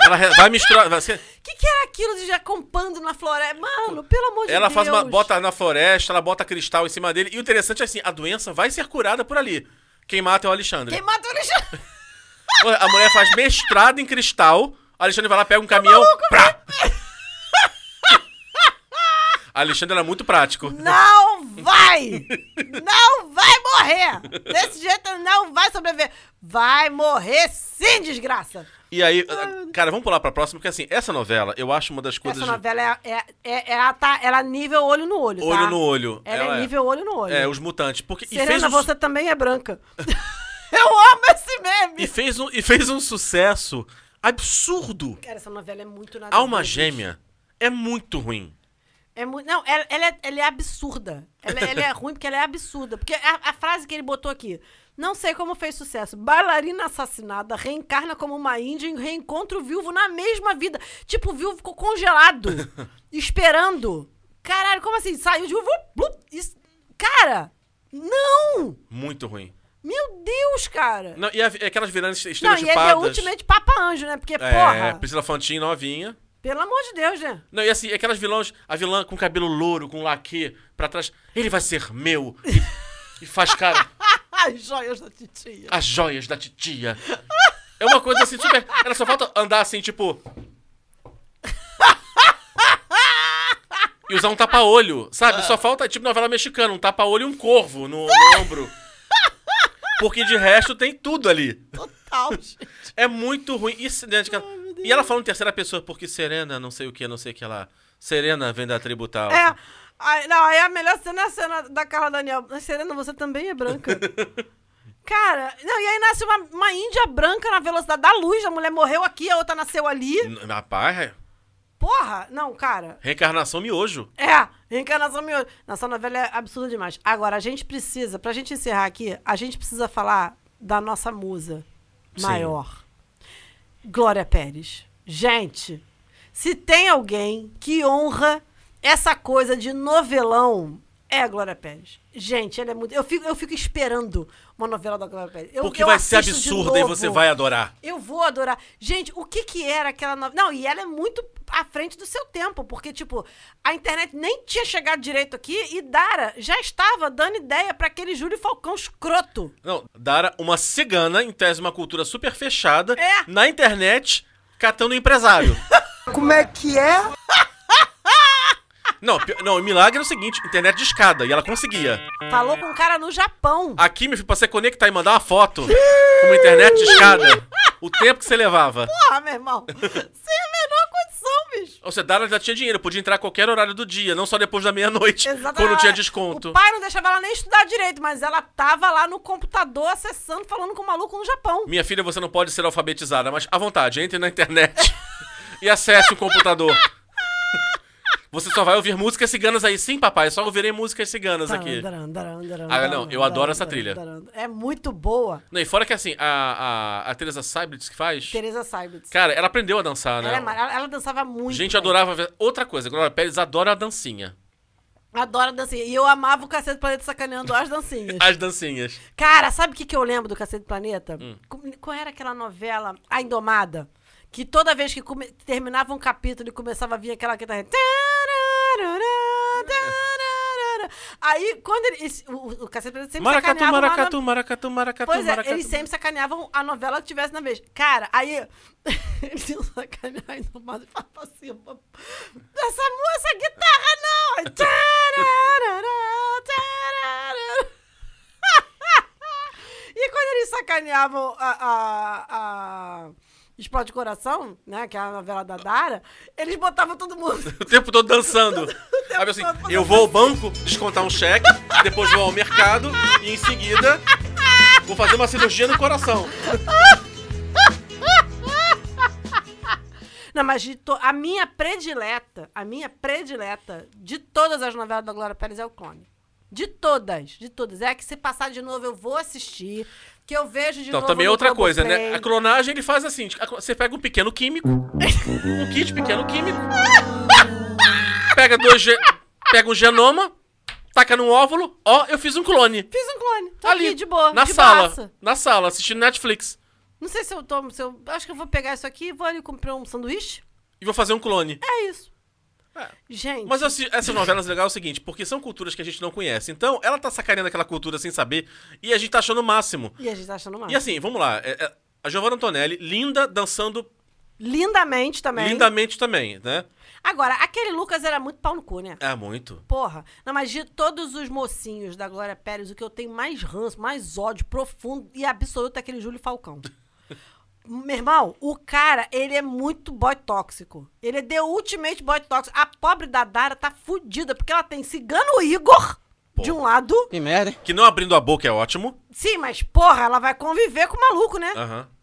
Ela vai misturar. vai ser-
O que, que era aquilo de já compando na floresta? Mano, pelo amor de
Ela
Deus.
faz uma. bota na floresta, ela bota cristal em cima dele. E o interessante é assim: a doença vai ser curada por ali. Quem mata é o Alexandre.
Quem mata o Alexandre?
A mulher faz mestrado em cristal. Alexandre vai lá, pega um caminhão. Prá! A Alexandre era muito prático.
Não vai! Não vai morrer! Desse jeito não vai sobreviver. Vai morrer sim, desgraça!
E aí, cara, vamos pular pra próxima, porque assim, essa novela, eu acho uma das coisas.
Essa novela é, é, é, ela tá, ela é nível olho no olho,
Olho
tá?
no olho.
Ela, é nível olho no olho.
É, os mutantes. Porque,
Serena,
um,
você também é branca. Eu amo esse meme!
e, fez um, e fez um sucesso absurdo.
Cara, essa novela é muito nada
Alma. Gêmea é muito ruim.
É muito, não, ela, ela é, ela é absurda. Ela, ela é ruim porque ela é absurda. Porque a, a frase que ele botou aqui, não sei como fez sucesso. Bailarina assassinada reencarna como uma índia e reencontra o viúvo na mesma vida. Tipo, o viúvo ficou congelado, esperando. Caralho, como assim? Saiu de blup, isso- cara, não!
Muito ruim.
Meu Deus, cara!
Não, e a- aquelas viranas
Não, e
estereotipadas.
ele é ultimamente Papa Anjo, né? Porque,
É,
porra,
Priscila Fantin novinha.
pelo amor de Deus, né?
Não, e assim, aquelas vilãs, a vilã com cabelo louro, com laque pra trás. Ele vai ser meu. E, e faz cara.
As joias da titia.
As joias da titia. É uma coisa assim super. Ela só falta andar assim, tipo. E usar um tapa-olho, sabe? Só falta, tipo novela mexicana, um tapa-olho e um corvo no, no ombro. Porque de resto tem tudo ali.
Total, gente.
É muito ruim. E, se- né, de e ela falando em terceira pessoa, porque Serena, não sei o que, não sei o que lá. Serena vem da tribo tal.
É. Aí, não, aí a melhor cena é a cena da Carla Daniel. Serena, você também é branca. Cara, não, e aí nasce uma, uma índia branca na velocidade da luz. A mulher morreu aqui, a outra nasceu ali.
N- Rapaz, é-
Porra! Não, cara.
Reencarnação miojo.
É, reencarnação miojo. Nossa novela é absurda demais. Agora, a gente precisa, pra gente encerrar aqui, a gente precisa falar da nossa musa
Sim.
maior. Glória Pérez. Gente, se tem alguém que honra essa coisa de novelão, é a Glória Pérez. Gente, ela é muito. Eu fico, eu fico esperando uma novela da Glória Pérez. Eu,
Porque
eu
vai ser absurda e você vai adorar.
Eu vou adorar. Gente, o que que era aquela novela? Não, e ela é muito à frente do seu tempo, porque, tipo, a internet nem tinha chegado direito aqui e Dara já estava dando ideia pra aquele Júlio Falcão escroto.
Não, Dara, uma cigana, em tese uma cultura super fechada,
É.
na internet, catando empresário.
Como é que é?
não, pi- não, o milagre é o seguinte, internet de escada, e ela conseguia.
Falou com um cara no Japão.
Aqui, meu filho, pra você conectar e mandar uma foto com uma internet de escada, o tempo que você levava.
Porra, meu irmão. Sem a menor condição, bicho.
Ou seja, Dara já tinha dinheiro, podia entrar a qualquer horário do dia, não só depois da meia-noite, quando tinha desconto.
O pai não deixava ela nem estudar direito, mas ela tava lá no computador acessando, falando com o maluco no Japão.
Minha filha, você não pode ser alfabetizada, mas à vontade, entre na internet e acesse o computador. Você só vai ouvir músicas ciganas aí. Sim, papai, só ouvirei músicas ciganas aqui. Ah, não, eu adoro essa trilha.
É muito boa.
Não, e fora que assim, a, a, a Teresa Seiblitz que faz,
Teresa Seibitz.
cara, ela aprendeu a dançar, né?
Ela, é ela- ela dançava muito.
Gente
bem.
adorava ver. Outra coisa, Glória Pérez adora a dancinha.
Adoro a dancinha. E eu amava o Cacete do Planeta sacaneando as dancinhas.
As dancinhas.
Cara, sabe o que, que eu lembro do Cacete do Planeta?
Hum.
Qual era aquela novela, A Indomada? Que toda vez que come- terminava um capítulo e começava a vir aquela guitarra. tararara. Aí, quando ele. o, o Cacete Planeta sempre
Maracatu,
sacaneava
maracatu,
no-
maracatu, maracatu,
Pois é,
maracatu.
eles sempre sacaneavam a novela que tivesse na vez. Cara, aí eles iam sacanear a Indomada e falavam assim: essa moça, guitarra não! Tararara. E quando eles sacaneavam a, a, a Explode Coração, né? Que é a novela da Dara, eles botavam todo mundo.
O tempo todo dançando. Aí assim,
todo
eu vou ao banco descontar um cheque, depois vou ao mercado e em seguida vou fazer uma cirurgia no coração.
Não, mas to- a minha predileta, a minha predileta de todas as novelas da Glória Pérez é o clone. De todas, de todas. É que se passar de novo eu vou assistir, que eu vejo de
Então,
novo
também é outra coisa, né? A clonagem ele faz assim: você pega um pequeno químico, um kit pequeno químico, pega dois pega um genoma, taca num óvulo, ó, eu fiz um clone.
Fiz um clone. Tô
Ali,
aqui, de boa.
na
de
sala,
boaça.
na sala, assistindo Netflix.
Não sei se eu tomo, se eu... Acho que eu vou pegar isso aqui vou ali comprar um sanduíche.
E vou fazer um clone.
É isso.
É.
Gente.
Mas assim, essas novelas legais é o seguinte, porque são culturas que a gente não conhece. Então, ela tá sacaneando aquela cultura sem saber e a gente tá achando o máximo.
E a gente tá achando mal.
E assim, vamos lá. é- é, a Giovanna Antonelli, linda, dançando
Lindamente também.
lindamente também, né?
Agora, aquele Lucas era muito pau no cu, né?
É, muito.
Porra. Não, mas de todos os mocinhos da Glória Pérez, o que eu tenho mais ranço, mais ódio profundo e absoluto é aquele Júlio Falcão. Meu irmão, o cara, ele é muito boy tóxico. Ele é the ultimate boy tóxico. A pobre da Dara tá fudida, porque ela tem cigano Igor, de um lado.
Que merda?
Que não abrindo a boca é ótimo.
Sim, mas porra, ela vai conviver com o maluco, né?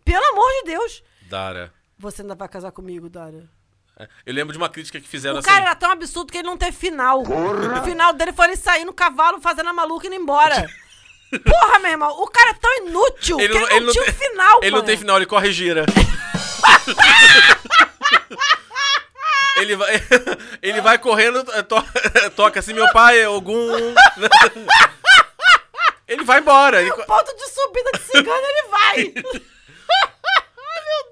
Pelo amor de Deus.
Dara.
Você ainda vai casar comigo, Dara?
É, Eu lembro de uma crítica que fizeram
O
assim.
cara era tão absurdo que ele não teve final. O final dele foi ele sair no cavalo fazendo a maluca e indo embora. Porra, meu irmão, o cara é tão inútil
Ele
que
não-
ele não,
não
tinha
tem-
final,
Ele não
mano.
tem final, ele corre e gira. ele vai. Ele vai correndo, eh, to- toca assim, meu pai, algum. ele vai embora. ele co-
Ponto de subida de cigano, ele vai.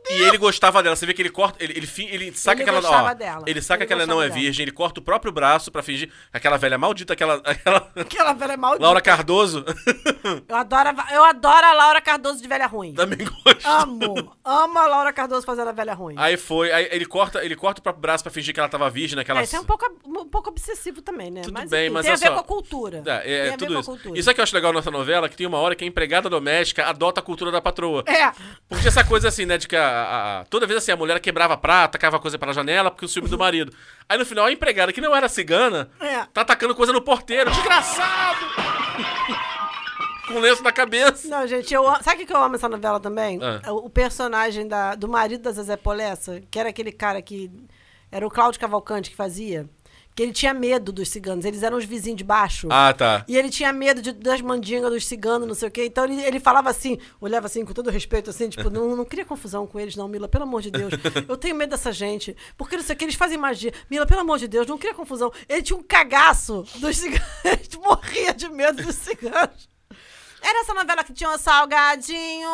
E ele gostava dela. Você vê que ele corta. Ele, ele, ele saca
Ele
que ela.
gostava
Ó,
dela.
Ele saca
Ele
que ela não é
dela.
virgem, ele corta o próprio braço pra fingir. Aquela velha maldita, aquela. aquela
Aquela velha maldita.
Laura Cardoso.
Eu, adoro, a- eu adoro a Laura Cardoso de velha ruim.
também gosta.
Amo. Amo a Laura Cardoso fazendo a velha ruim.
Aí foi, aí ele corta, ele corta o próprio braço pra fingir que ela tava virgem naquela.
É, isso é um pouco, um pouco obsessivo também, né?
Tudo
mas,
bem,
enfim,
mas
tem a ver
só.
com a cultura.
É, é,
tem a ver
tudo
com a
isso.
cultura.
Isso é que eu acho legal nessa novela, que tem uma hora que a empregada doméstica adota a cultura da patroa.
É.
Porque essa coisa assim, né, de que a, a- a- toda vez assim, a mulher quebrava prata, tacava coisa pela janela, porque o ciúme do marido. Aí no final a empregada, que não era cigana,
É.
tá atacando coisa no porteiro. Desgraçado! Com lenço na cabeça.
Não, gente, eu. Sabe o que eu amo essa novela também?
Ah.
O, o personagem da, do marido da Zezé Polessa, que era aquele cara que Era o Cláudio Cavalcante que fazia. Que ele tinha medo dos ciganos. Eles eram os vizinhos de baixo.
Ah, tá.
E ele tinha medo de- das mandingas dos ciganos, não sei o quê. Então ele, ele falava assim, olhava assim, com todo respeito, assim, tipo, não, não cria confusão com eles, não, Mila, pelo amor de Deus. Eu tenho medo dessa gente. Porque não sei o que, eles fazem magia. Mila, pelo amor de Deus, não cria confusão. Ele tinha um cagaço dos ciganos. Ele morria de medo dos ciganos. Era essa novela que tinha o Salgadinho.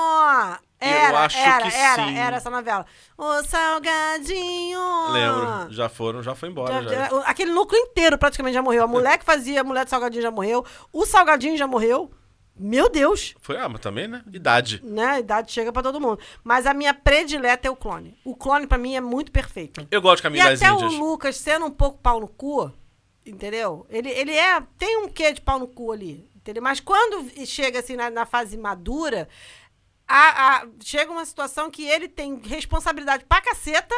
Era,
acho
era,
que
era,
sim.
era essa novela. O Salgadinho.
Lembro. Já foram, já foi embora.
Já-
Já.
aquele núcleo inteiro praticamente já morreu. A mulher que fazia a mulher do Salgadinho já morreu. O Salgadinho já morreu. Meu Deus,
Foi, ah, mas também, né? Idade.
né? Idade chega pra todo mundo. Mas a minha predileta é o clone. O clone pra mim é muito perfeito.
Eu gosto de
E
Caminho das
até
Índias.
o Lucas sendo um pouco pau no cu, entendeu? Ele, ele é. Tem um quê de pau no cu ali, entendeu? Mas quando chega assim na, na fase madura, a- a- chega uma situação que ele tem responsabilidade pra caceta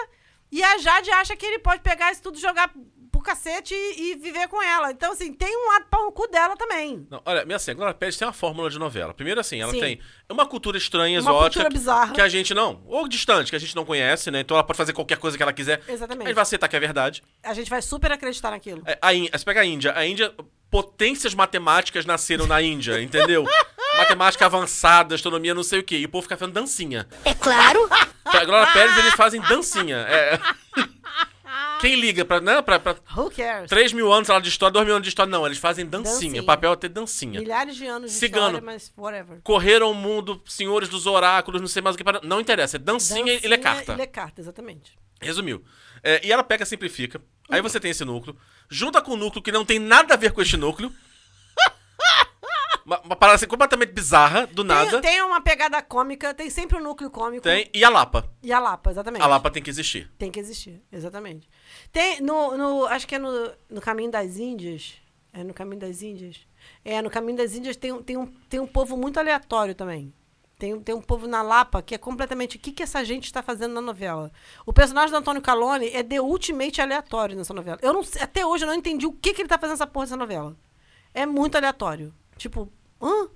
e a Jade acha que ele pode pegar isso tudo, jogar pro cacete e, e viver com ela. Então, assim, tem um lado pau no cu dela também.
Não, olha, minha assim, a Glória Pérez tem uma fórmula de novela. Primeiro, assim, ela
Sim.
tem uma cultura estranha,
Uma
exótica.
cultura bizarra.
Que a gente não. Ou distante, que a gente não conhece, né? Então ela pode fazer qualquer coisa que ela quiser.
Exatamente.
A gente vai aceitar que é verdade.
A gente vai super acreditar naquilo.
É, a você pega a Índia. A Índia, potências matemáticas nasceram na Índia, entendeu? Matemática avançada, astronomia, não sei o quê. E o povo fica fazendo dancinha.
É claro.
Pra Glória Pérez, eles fazem dancinha. É. Quem liga pra, né, pra, pra
Who cares?
3 mil anos lá de história, 2 mil anos de história? Não, eles fazem dancinha.
Dancinha.
O papel é ter dancinha.
Milhares de anos de
Cigano.
história, mas whatever.
Correram o mundo, senhores dos oráculos, não sei mais o que. para- Não interessa, é dancinha, e lê carta.
E lê carta, exatamente.
Resumiu. É, e ela pega, simplifica. Aí você tem esse núcleo. Junta com um núcleo que não tem nada a ver com este núcleo. Uma, uma parada assim, completamente bizarra, do nada.
Tem, tem uma pegada cômica, tem sempre um núcleo cômico.
Tem. E a Lapa.
E a Lapa, exatamente.
A Lapa tem que existir.
Tem que existir, exatamente. Tem no, no acho que é no, no Caminho das Índias. É no Caminho das Índias. É, no Caminho das Índias tem, um- tem, um, tem um povo muito aleatório também. Tem, tem um povo na Lapa que é completamente. O que, que essa gente está fazendo na novela? O personagem do Antônio Calone é the ultimate aleatório nessa novela. Eu não até hoje eu não entendi o que, que ele tá fazendo nessa porra dessa novela. É muito aleatório. Tipo, hã?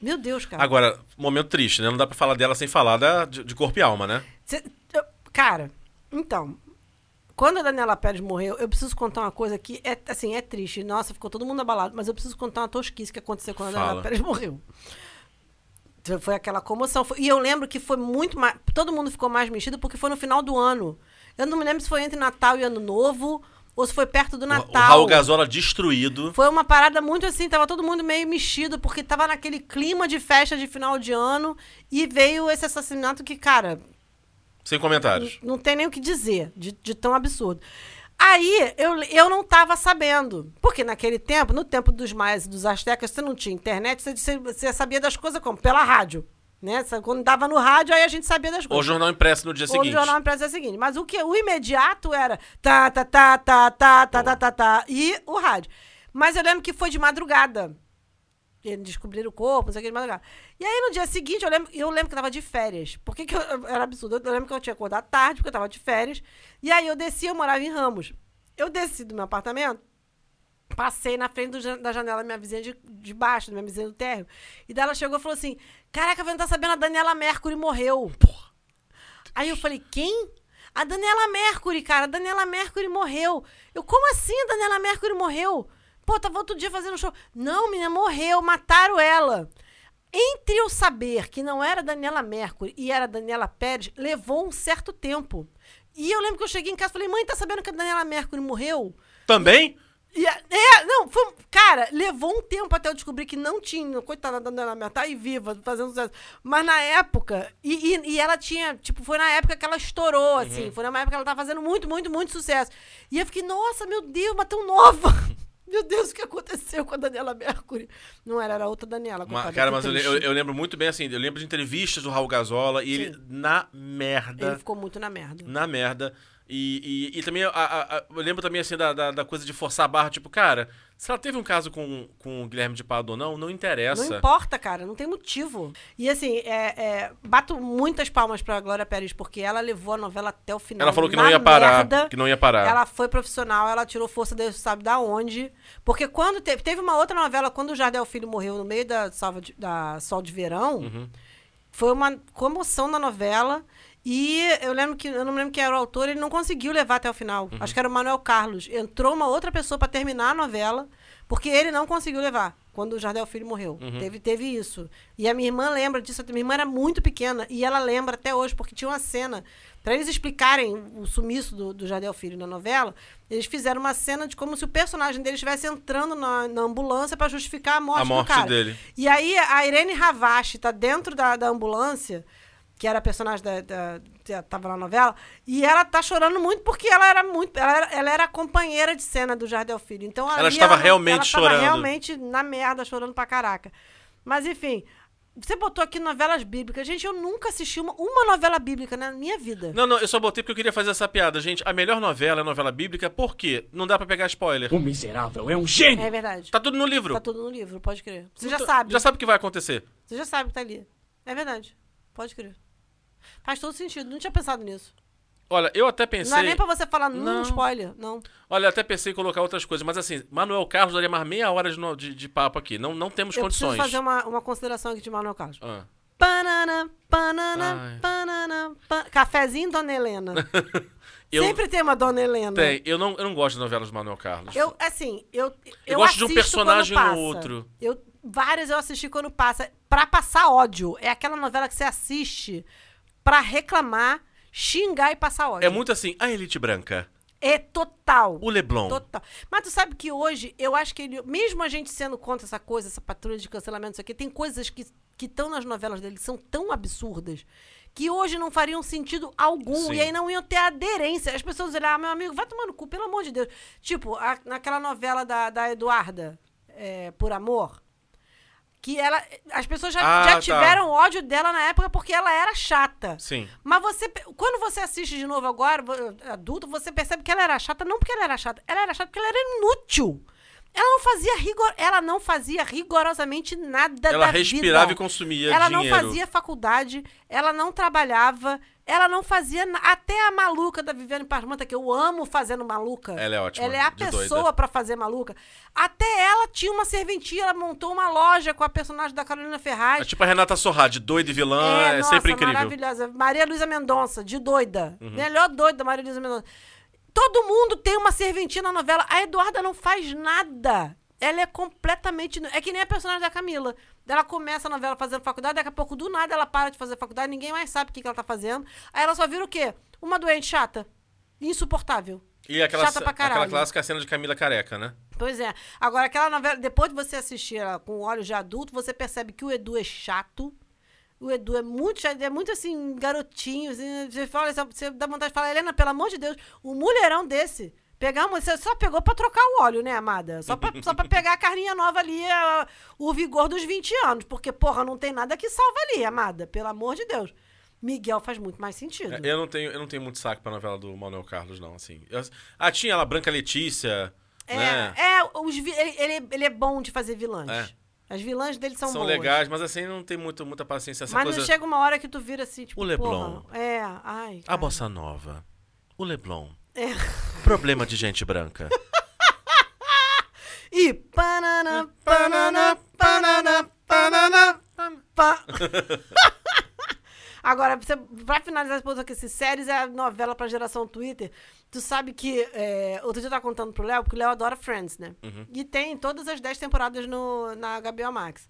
Meu Deus, cara.
Agora, momento triste, né? Não dá pra falar dela sem falar da, de, de corpo e alma, né?
Cê- eu- cara, então, quando a Daniela Pérez morreu, eu preciso contar uma coisa que é assim, é triste. Nossa, ficou todo mundo abalado, mas eu preciso contar uma tosquice que aconteceu quando a. Daniela Pérez morreu. Foi aquela comoção. Foi- E eu lembro que foi muito mais. Todo mundo ficou mais mexido porque foi no final do ano. Eu não me lembro se foi entre Natal e Ano Novo ou se foi perto do
O, o
Natal.
Raul Gazola destruído.
Foi uma parada muito assim, tava todo mundo meio mexido, porque tava naquele clima de festa de final de ano e veio esse assassinato que, cara,
Sem comentários.
não tem nem o que dizer de, de tão absurdo. Aí eu, eu não tava sabendo. Porque naquele tempo, no tempo dos maias e dos astecas, você não tinha internet, você- você sabia das coisas como? Pela rádio. Né? Quando dava no rádio, aí a gente sabia das
Ou
coisas.
jornal impresso no dia
Ou
seguinte.
no jornal impresso é o seguinte. Mas o que o imediato era tá, tá, tá, tá, tá, tá, tá, tá, tá, e o rádio. Mas eu lembro que foi de madrugada. Eles descobriram o corpo, não sei o que, de madrugada. E aí, no dia seguinte, eu lembro, eu lembro que eu tava de férias. Por que, que eu, era absurdo? Eu lembro que eu tinha acordado tarde, porque eu tava de férias. E aí, eu desci, eu morava em Ramos. Eu desci do meu apartamento, passei na frente do da janela da minha vizinha de, de baixo, da minha vizinha do térreo. E daí ela chegou e falou assim: Caraca, você não tá sabendo, a Daniela Mercury morreu. Aí eu falei, quem? A Daniela Mercury, cara. A Daniela Mercury morreu. Eu, como assim a Daniela Mercury morreu? Pô, tava outro dia fazendo show. Não, menina, morreu, mataram ela. Entre eu saber que não era Daniela Mercury e era Daniela Pérez, levou um certo tempo. E eu lembro que eu cheguei em casa e falei, mãe, tá sabendo que a Daniela Mercury morreu?
Também?
E a- é, não, foi, cara, levou um tempo até eu descobrir que não tinha, coitada da Daniela Mercury, tá aí viva, fazendo sucesso. Mas na época, e, e, e ela tinha, tipo, foi na época que ela estourou, assim, foi na época que ela tava fazendo muito, muito, muito sucesso. E eu fiquei, nossa, meu Deus, mas tão nova. Meu Deus, o que aconteceu com a Daniela Mercury? Não era, era outra Daniela.
Uma- cara, mas eu, eu- eu lembro muito bem assim, eu lembro de entrevistas do Raul Gazola e ele na merda.
Ele ficou muito na merda.
Na merda. E, e, e também, a- a- a- eu lembro também, assim, da, da, da coisa de forçar a barra, tipo, cara, se ela teve um caso com, com o Guilherme de Pado ou não, não interessa.
Não importa, cara, não tem motivo. E assim, é, é, bato muitas palmas pra Glória Pérez, porque ela levou a novela até o final.
Ela falou que não ia parar,
merda.
que não ia parar.
Ela foi profissional, ela tirou força Deus sabe da onde. Porque quando teve, teve uma outra novela, quando o Jardel Filho morreu no meio da, salva de- da Sol de Verão,
Uhum.
foi uma comoção na novela. E eu lembro que eu não lembro quem era o autor, ele não conseguiu levar até o final.
Uhum.
Acho que era o Manuel Carlos. Entrou uma outra pessoa pra terminar a novela, porque ele não conseguiu levar quando o Jardel Filho morreu.
Uhum.
Teve, teve isso. E a minha irmã lembra disso. A minha irmã era muito pequena e ela lembra até hoje, porque tinha uma cena. Pra eles explicarem o sumiço do, do Jardel Filho na novela, eles fizeram uma cena de como se o personagem dele estivesse entrando na, na ambulância pra justificar a morte,
A morte
do cara.
dele.
E aí a Irene Ravache tá dentro da, da ambulância, que era a personagem da, da, que tava na novela, e ela tá chorando muito porque ela era muito. Ela era, ela era a companheira de cena do Jardel Filho. Então
Ela estava
não-
realmente
ela
chorando.
Estava realmente na merda, chorando pra caraca. Mas enfim. Você botou aqui novelas bíblicas. Gente, eu nunca assisti uma, uma novela bíblica na minha vida.
Não, não, eu só botei porque eu queria fazer essa piada. Gente, a melhor novela é a novela bíblica, por quê? Não dá pra pegar spoiler.
O miserável é um gênio.
É verdade.
Tá tudo no livro.
Tá tudo no livro, pode crer. Você já
Então,
sabe.
Já sabe o que vai acontecer.
Você já sabe que tá ali. É verdade. Pode crer. Faz todo sentido. Não tinha pensado nisso.
Olha, eu até pensei.
Não é nem pra você falar num
Não.
spoiler, não.
Olha, eu até pensei em colocar outras coisas, mas assim, Manuel Carlos daria mais meia hora de, de- de papo aqui. Não, não temos
Eu
condições.
preciso fazer uma, uma consideração aqui de Manuel Carlos.
Ah.
Banana, banana,
Ai.
banana, ba- Cafezinho, Dona Helena.
Eu-
Sempre tem uma Dona Helena.
Tem, eu não, eu não gosto de novelas do Manuel Carlos.
Eu, assim, eu. Eu,
gosto de um personagem
passa.
outro.
Eu, várias eu assisti quando passa. Pra passar ódio. É aquela novela que você assiste pra reclamar, xingar e passar ódio.
É muito assim, a Elite Branca,
É total.
o Leblon.
Total. Mas tu sabe que hoje, eu acho que ele, mesmo a gente sendo contra essa coisa, essa patrulha de cancelamento, isso aqui, tem coisas que estão nas novelas dele que são tão absurdas que hoje não fariam sentido algum
Sim.
e aí não iam ter aderência. As pessoas olhar, ah, meu amigo, vai tomar no cu, pelo amor de Deus. Tipo, a- naquela novela da, da Eduarda, é, Por Amor, que ela. As pessoas já,
Ah,
já
tá.
tiveram ódio dela na época porque ela era chata.
Sim.
Mas você, quando você assiste de novo agora, adulto, você percebe que ela era chata, não porque ela era chata, ela era chata porque ela era inútil. Ela não fazia rigor, ela não fazia rigorosamente nada
Ela
da
respirava
vida.
e consumia
Ela
dinheiro.
não fazia faculdade, ela não trabalhava, ela não fazia na- até a maluca da Viviane Parmanta, que eu amo fazendo maluca.
Ela é ótima,
Ela é a
de
pessoa pra fazer maluca. Até ela tinha uma serventia, ela montou uma loja com a personagem da Carolina Ferraz.
É tipo a Renata Sorrade, doida e vilã, é,
nossa,
sempre incrível.
maravilhosa. Maria Luísa Mendonça, de doida.
Uhum.
Melhor doida da Maria Luísa Mendonça. Todo mundo tem uma serventia na novela. A Eduarda não faz nada. Ela é completamente. É que nem a personagem da Camila. Ela começa a novela fazendo faculdade, daqui a pouco, do nada, ela para de fazer faculdade, ninguém mais sabe o que, que ela tá fazendo. Aí ela só vira o quê? Uma doente chata. Insuportável.
E aquela,
Chata pra
aquela
caralho.
clássica cena de Camila Careca, né?
Pois é. Agora, aquela novela, depois de você assistir ela com olhos de adulto, você percebe que o Edu é chato. O Edu é muito chato, é muito assim, garotinho. Assim, você, fala, você dá vontade de falar, Helena, pelo amor de Deus, um mulherão desse. Pegamos, você só pegou pra trocar o óleo, né, amada? Só pra, só pra pegar a carninha nova ali, a- o vigor dos 20 anos. Porque, porra, não tem nada que salva ali, amada. Pelo amor de Deus. Miguel faz muito mais sentido.
É, Eu não tenho, eu não tenho muito saco pra novela do Manuel Carlos, não, assim. Eu- ah, tinha ela, Branca Letícia,
É,
né?
é os ele, ele, ele é bom de fazer vilãs.
É.
As vilãs dele são,
São
boas.
legais, mas assim, não tem muito, muita paciência. Essa
Mas
coisa...
não chega uma hora que tu vira assim, tipo,
O Leblon.
porra, é, ai.
A
cara.
Bossa Nova, o Leblon.
É.
Problema de gente branca.
E panana, panana, panana, panana, pa... Agora, pra, você, pra finalizar esse ponto aqui, se séries é a novela pra geração Twitter, tu sabe que. É, outro dia eu tava contando pro Léo, porque o Léo adora Friends, né? E tem todas as 10 temporadas no, na HBO Max.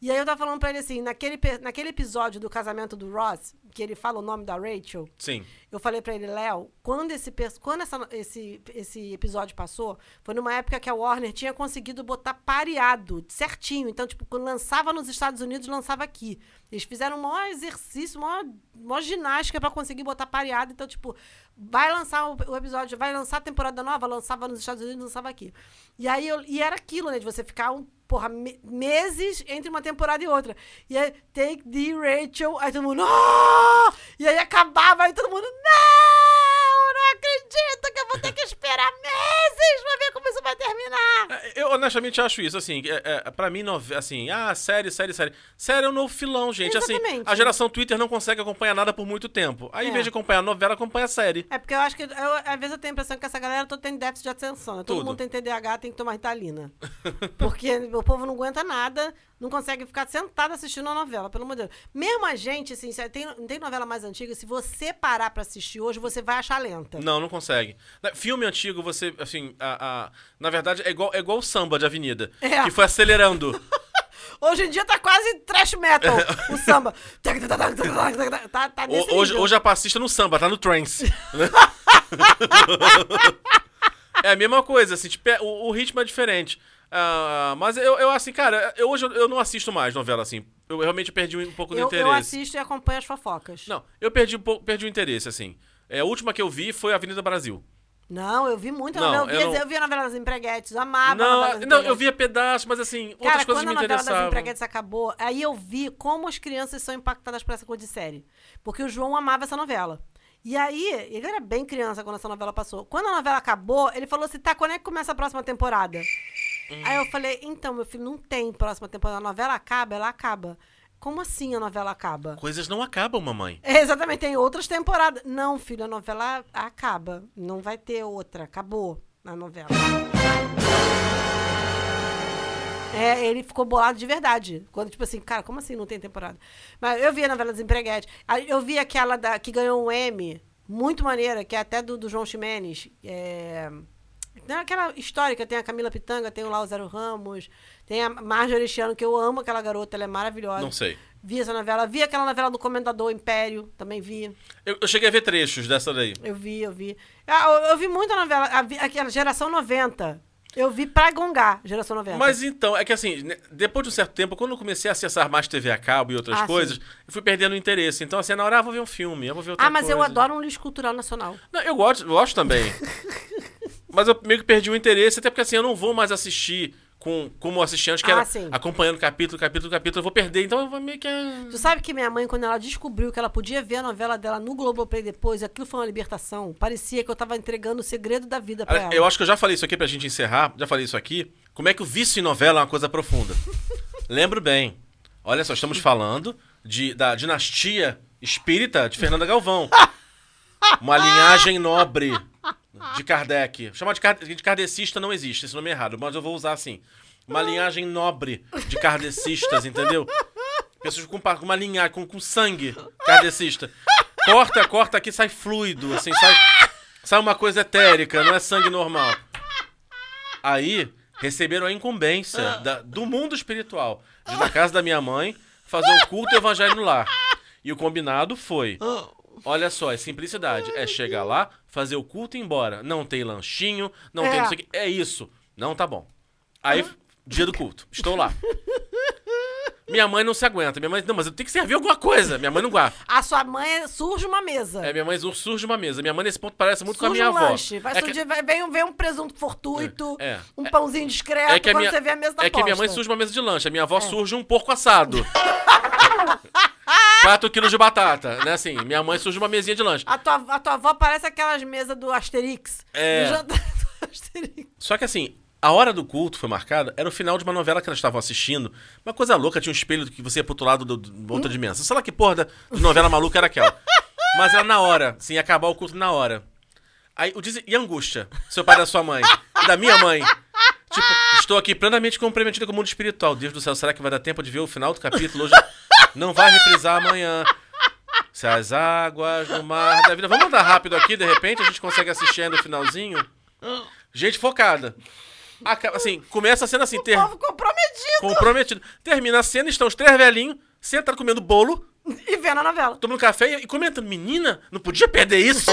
E aí eu tava falando pra ele assim, naquele, naquele episódio do casamento do Ross, que ele fala o nome da Rachel,
Sim.
eu falei pra ele, Léo, quando, esse, quando essa- esse, esse episódio passou, foi numa época que a Warner tinha conseguido botar pareado, certinho. Então, tipo, quando lançava nos Estados Unidos, lançava aqui. Eles fizeram um maior exercício, maior, maior ginástica pra conseguir botar pareado. Então, tipo, vai lançar o, episódio, vai lançar a temporada nova, lançava nos Estados Unidos, lançava aqui. E aí, eu- e era aquilo, né, de você ficar um, porra, me- meses entre uma temporada e outra. E aí, take the Rachel, aí todo mundo, "Ah!" E aí acabava, aí todo mundo, não, não acredito que eu vou ter que esperar meses pra ver como isso vai terminar.
É, Eu, honestamente acho isso, assim, é, é, pra mim, assim, ah, série, série, série. Série é um novo filão, gente. Assim,
Exatamente.
a geração Twitter não consegue acompanhar nada por muito tempo. Aí, em
É.
vez de acompanhar a novela, acompanha a série.
É porque eu acho que, eu, às vezes eu tenho a impressão que essa galera toda tem déficit de atenção. né? Todo
Tudo.
mundo tem TDAH, tem que tomar Ritalina. Porque o povo não aguenta nada, não consegue ficar sentado assistindo uma novela, pelo amor de Deus. Mesmo a gente, assim, tem, tem novela mais antiga, se você parar pra assistir hoje, você vai achar lenta.
Não, não consegue. Filme antigo, você, assim, a, a- na verdade, é igual, é igual o samba de avenida.
É.
Que foi acelerando.
Hoje em dia tá quase trash metal, o samba. Tá, tá nesse
hoje,
nível.
hoje a passista no samba, tá no trance. né? é a mesma coisa, assim, tipo, é- o, o ritmo é diferente. Ah, mas eu, eu, assim, cara, eu, hoje eu, eu não assisto mais novela, assim. Eu realmente perdi um pouco do
eu,
interesse.
eu assisto e acompanho as fofocas.
Não, eu perdi, um pouco- perdi o interesse, assim. É, a última que eu vi foi Avenida Brasil.
Não, eu vi muita
Não,
novela. Eu, vi,
não-
eu vi a novela das empreguetes, eu amava
não, não, eu via pedaços, mas assim, outras
Cara,
coisas
quando
me
a novela das
interessavam.
empreguetes acabou, aí eu vi como as crianças são impactadas por essa coisa de série. Porque o João amava essa novela. E aí, ele era bem criança quando essa novela passou. Quando a novela acabou, ele falou assim: tá, quando é que começa a próxima temporada? Aí eu falei: então, meu filho, não tem próxima temporada. A novela acaba, ela acaba. Como assim a novela acaba?
Coisas não acabam, mamãe.
É, exatamente, tem outras temporadas. Não, filho, a novela acaba. Não vai ter outra. Acabou a novela. É, ele ficou bolado de verdade. Quando, tipo assim, cara, como assim não tem temporada? Mas eu vi a novela. Aí Eu vi aquela da, que ganhou um M, muito maneira, que é até do, do João Ximenes. É... Não, aquela histórica, tem a Camila Pitanga, tem o Lázaro Ramos, tem a Marjorie Aristiano, que eu amo aquela garota, ela é maravilhosa.
Não sei.
Vi essa novela. Vi aquela novela do Comendador Império, também vi.
Eu, eu cheguei a ver trechos dessa daí.
Eu vi, eu vi. Ah, eu, eu vi muita novela. Aquela geração 90. Eu vi pra gongar, geração 90.
Mas então, é que assim, né, depois de um certo tempo, quando eu comecei a acessar mais TV a cabo e outras
Ah,
coisas,
sim.
eu fui perdendo o interesse. Então, assim, na hora, ah, vou ver um filme, eu vou ver outra
ah, mas eu
coisa.
adoro um lixo cultural nacional.
Não, eu gosto, eu gosto também. mas eu meio que perdi o interesse, até porque assim, eu não vou mais assistir com, como eu assisti antes, que
Ah,
era
sim.
acompanhando capítulo, capítulo, capítulo, eu vou perder. Então eu vou meio que. ah,
Tu sabe que minha mãe, quando ela descobriu que ela podia ver a novela dela no Globoplay depois, aquilo foi uma libertação. Parecia que eu tava entregando o segredo da vida pra ela.
Eu acho que eu já falei isso aqui pra gente encerrar, já falei isso aqui. Como é que o vício em novela é uma coisa profunda? Lembro bem. Olha só, estamos falando de, da dinastia espírita de Fernanda Galvão. Uma linhagem nobre de Kardec. Chamar de, Kard- de kardecista não existe, esse nome é errado, mas eu vou usar assim. Uma linhagem nobre de kardecistas, entendeu? Pessoas com, uma linhagem, com, com sangue kardecista. Corta, corta aqui, sai fluido, assim, sai, sai uma coisa etérica, não é sangue normal. Aí, receberam a incumbência da- do mundo espiritual de na casa da minha mãe fazer um culto e evangelho no lar. E o combinado foi: olha só, é simplicidade. É chegar lá, fazer o culto e ir embora. Não tem lanchinho, não tem
É.
não sei o quê. É isso. Não tá bom. Aí, dia do culto. Estou lá. Minha mãe não se aguenta. Minha mãe, não, mas eu tenho que servir alguma coisa. Minha mãe não guarda.
A sua mãe surge uma mesa.
É, minha mãe surge uma mesa. Minha mãe, nesse ponto, parece muito com a
surge
minha
um
avó.
lanche. Vai
É que-
surgir, vai, vem, vem um presunto fortuito,
É, é.
um pãozinho discreto,
É que
quando
minha,
você vê a mesa da
é que minha mãe
posta.
surge uma mesa de lanche, a minha avó surge um porco assado. 4 quilos de batata, né? Assim, minha mãe surge uma mesinha de lanche.
A tua, a tua avó parece aquelas mesas do Asterix.
É.
Do jantar do Asterix.
Só que assim, a hora do culto foi marcada, era o final de uma novela que elas estavam assistindo. Uma coisa louca, tinha um espelho que você ia pro outro lado do, do outra dimensão. Sei lá que porra da, de novela maluca era aquela. Mas era na hora, assim, ia acabar o culto na hora. Aí, o des... e angústia, seu pai da sua mãe, e da minha mãe. Tipo, estou aqui plenamente comprometida com o mundo espiritual. Deus do céu, será que vai dar tempo de ver o final do capítulo hoje? Não vai reprisar amanhã. Se as águas do mar da vida. Vamos andar rápido aqui, de repente, a gente consegue assistir ainda o finalzinho? Gente focada. Acaba- assim, começa a cena assim, ter...
Povo comprometido.
comprometido. Termina a cena, estão os três velhinhos, sentados comendo bolo,
E vendo a novela.
tomando café e comentando, menina, não podia perder isso.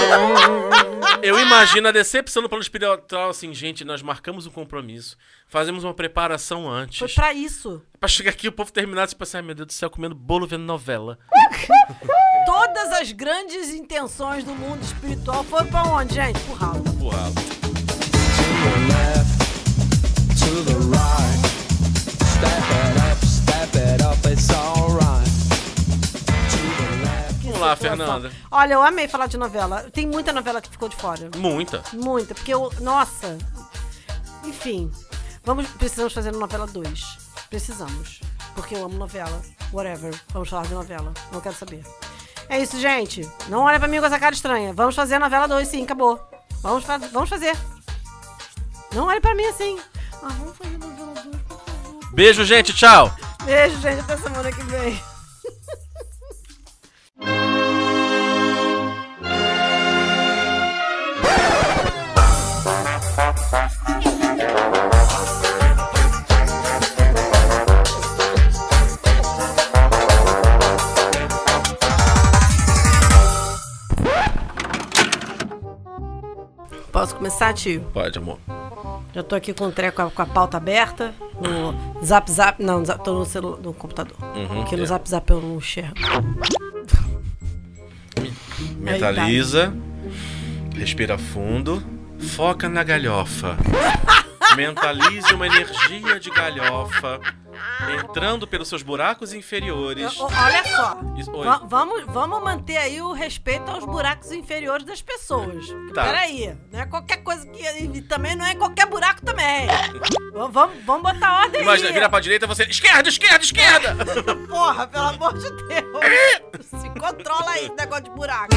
Eu imagino a decepção no plano espiritual, assim, gente, nós marcamos um compromisso, fazemos uma preparação antes.
Foi pra isso.
Pra chegar aqui o povo terminar e pensar, ai meu Deus do céu, comendo bolo vendo novela.
Todas as grandes intenções do mundo espiritual foram pra onde, gente? Pro ralo.
Porra. Vamos lá, Fernanda.
Olha, eu amei falar de novela. Tem muita novela que ficou de fora.
Muita.
Muita. Porque eu. Nossa. Enfim. Vamos, precisamos fazer novela 2. Precisamos. Porque eu amo novela. Whatever. Vamos falar de novela. Não quero saber. É isso, gente. Não olha pra mim com essa cara estranha. Vamos fazer a novela 2, sim, acabou. Vamos, fa vamos fazer. Não olhe pra mim assim. Ah, vamos fazer a novela 2, por favor.
Beijo, gente. Tchau.
Beijo, gente. Até semana que vem. Posso começar, tio?
Pode, amor.
Já tô aqui com o treco com a, com a pauta aberta. No zap zap. Não, no zap- tô no, celu, no computador. Porque no
é.
zap zap eu não enxergo.
Mentaliza. Respira fundo. Foca na galhofa. Mentalize uma energia de galhofa entrando pelos seus buracos inferiores.
O- Olha só.
Isso- oi.
Va- vamos, vamos manter aí o respeito aos buracos inferiores das pessoas.
Tá.
Peraí. Não é qualquer coisa que. E também não é qualquer buraco também. V- vamos, vamos botar ordem
Imagina,
aí.
vira pra direita você. Esquerda, esquerda, esquerda!
Porra, pelo amor de Deus. Se controla aí esse negócio de buraco.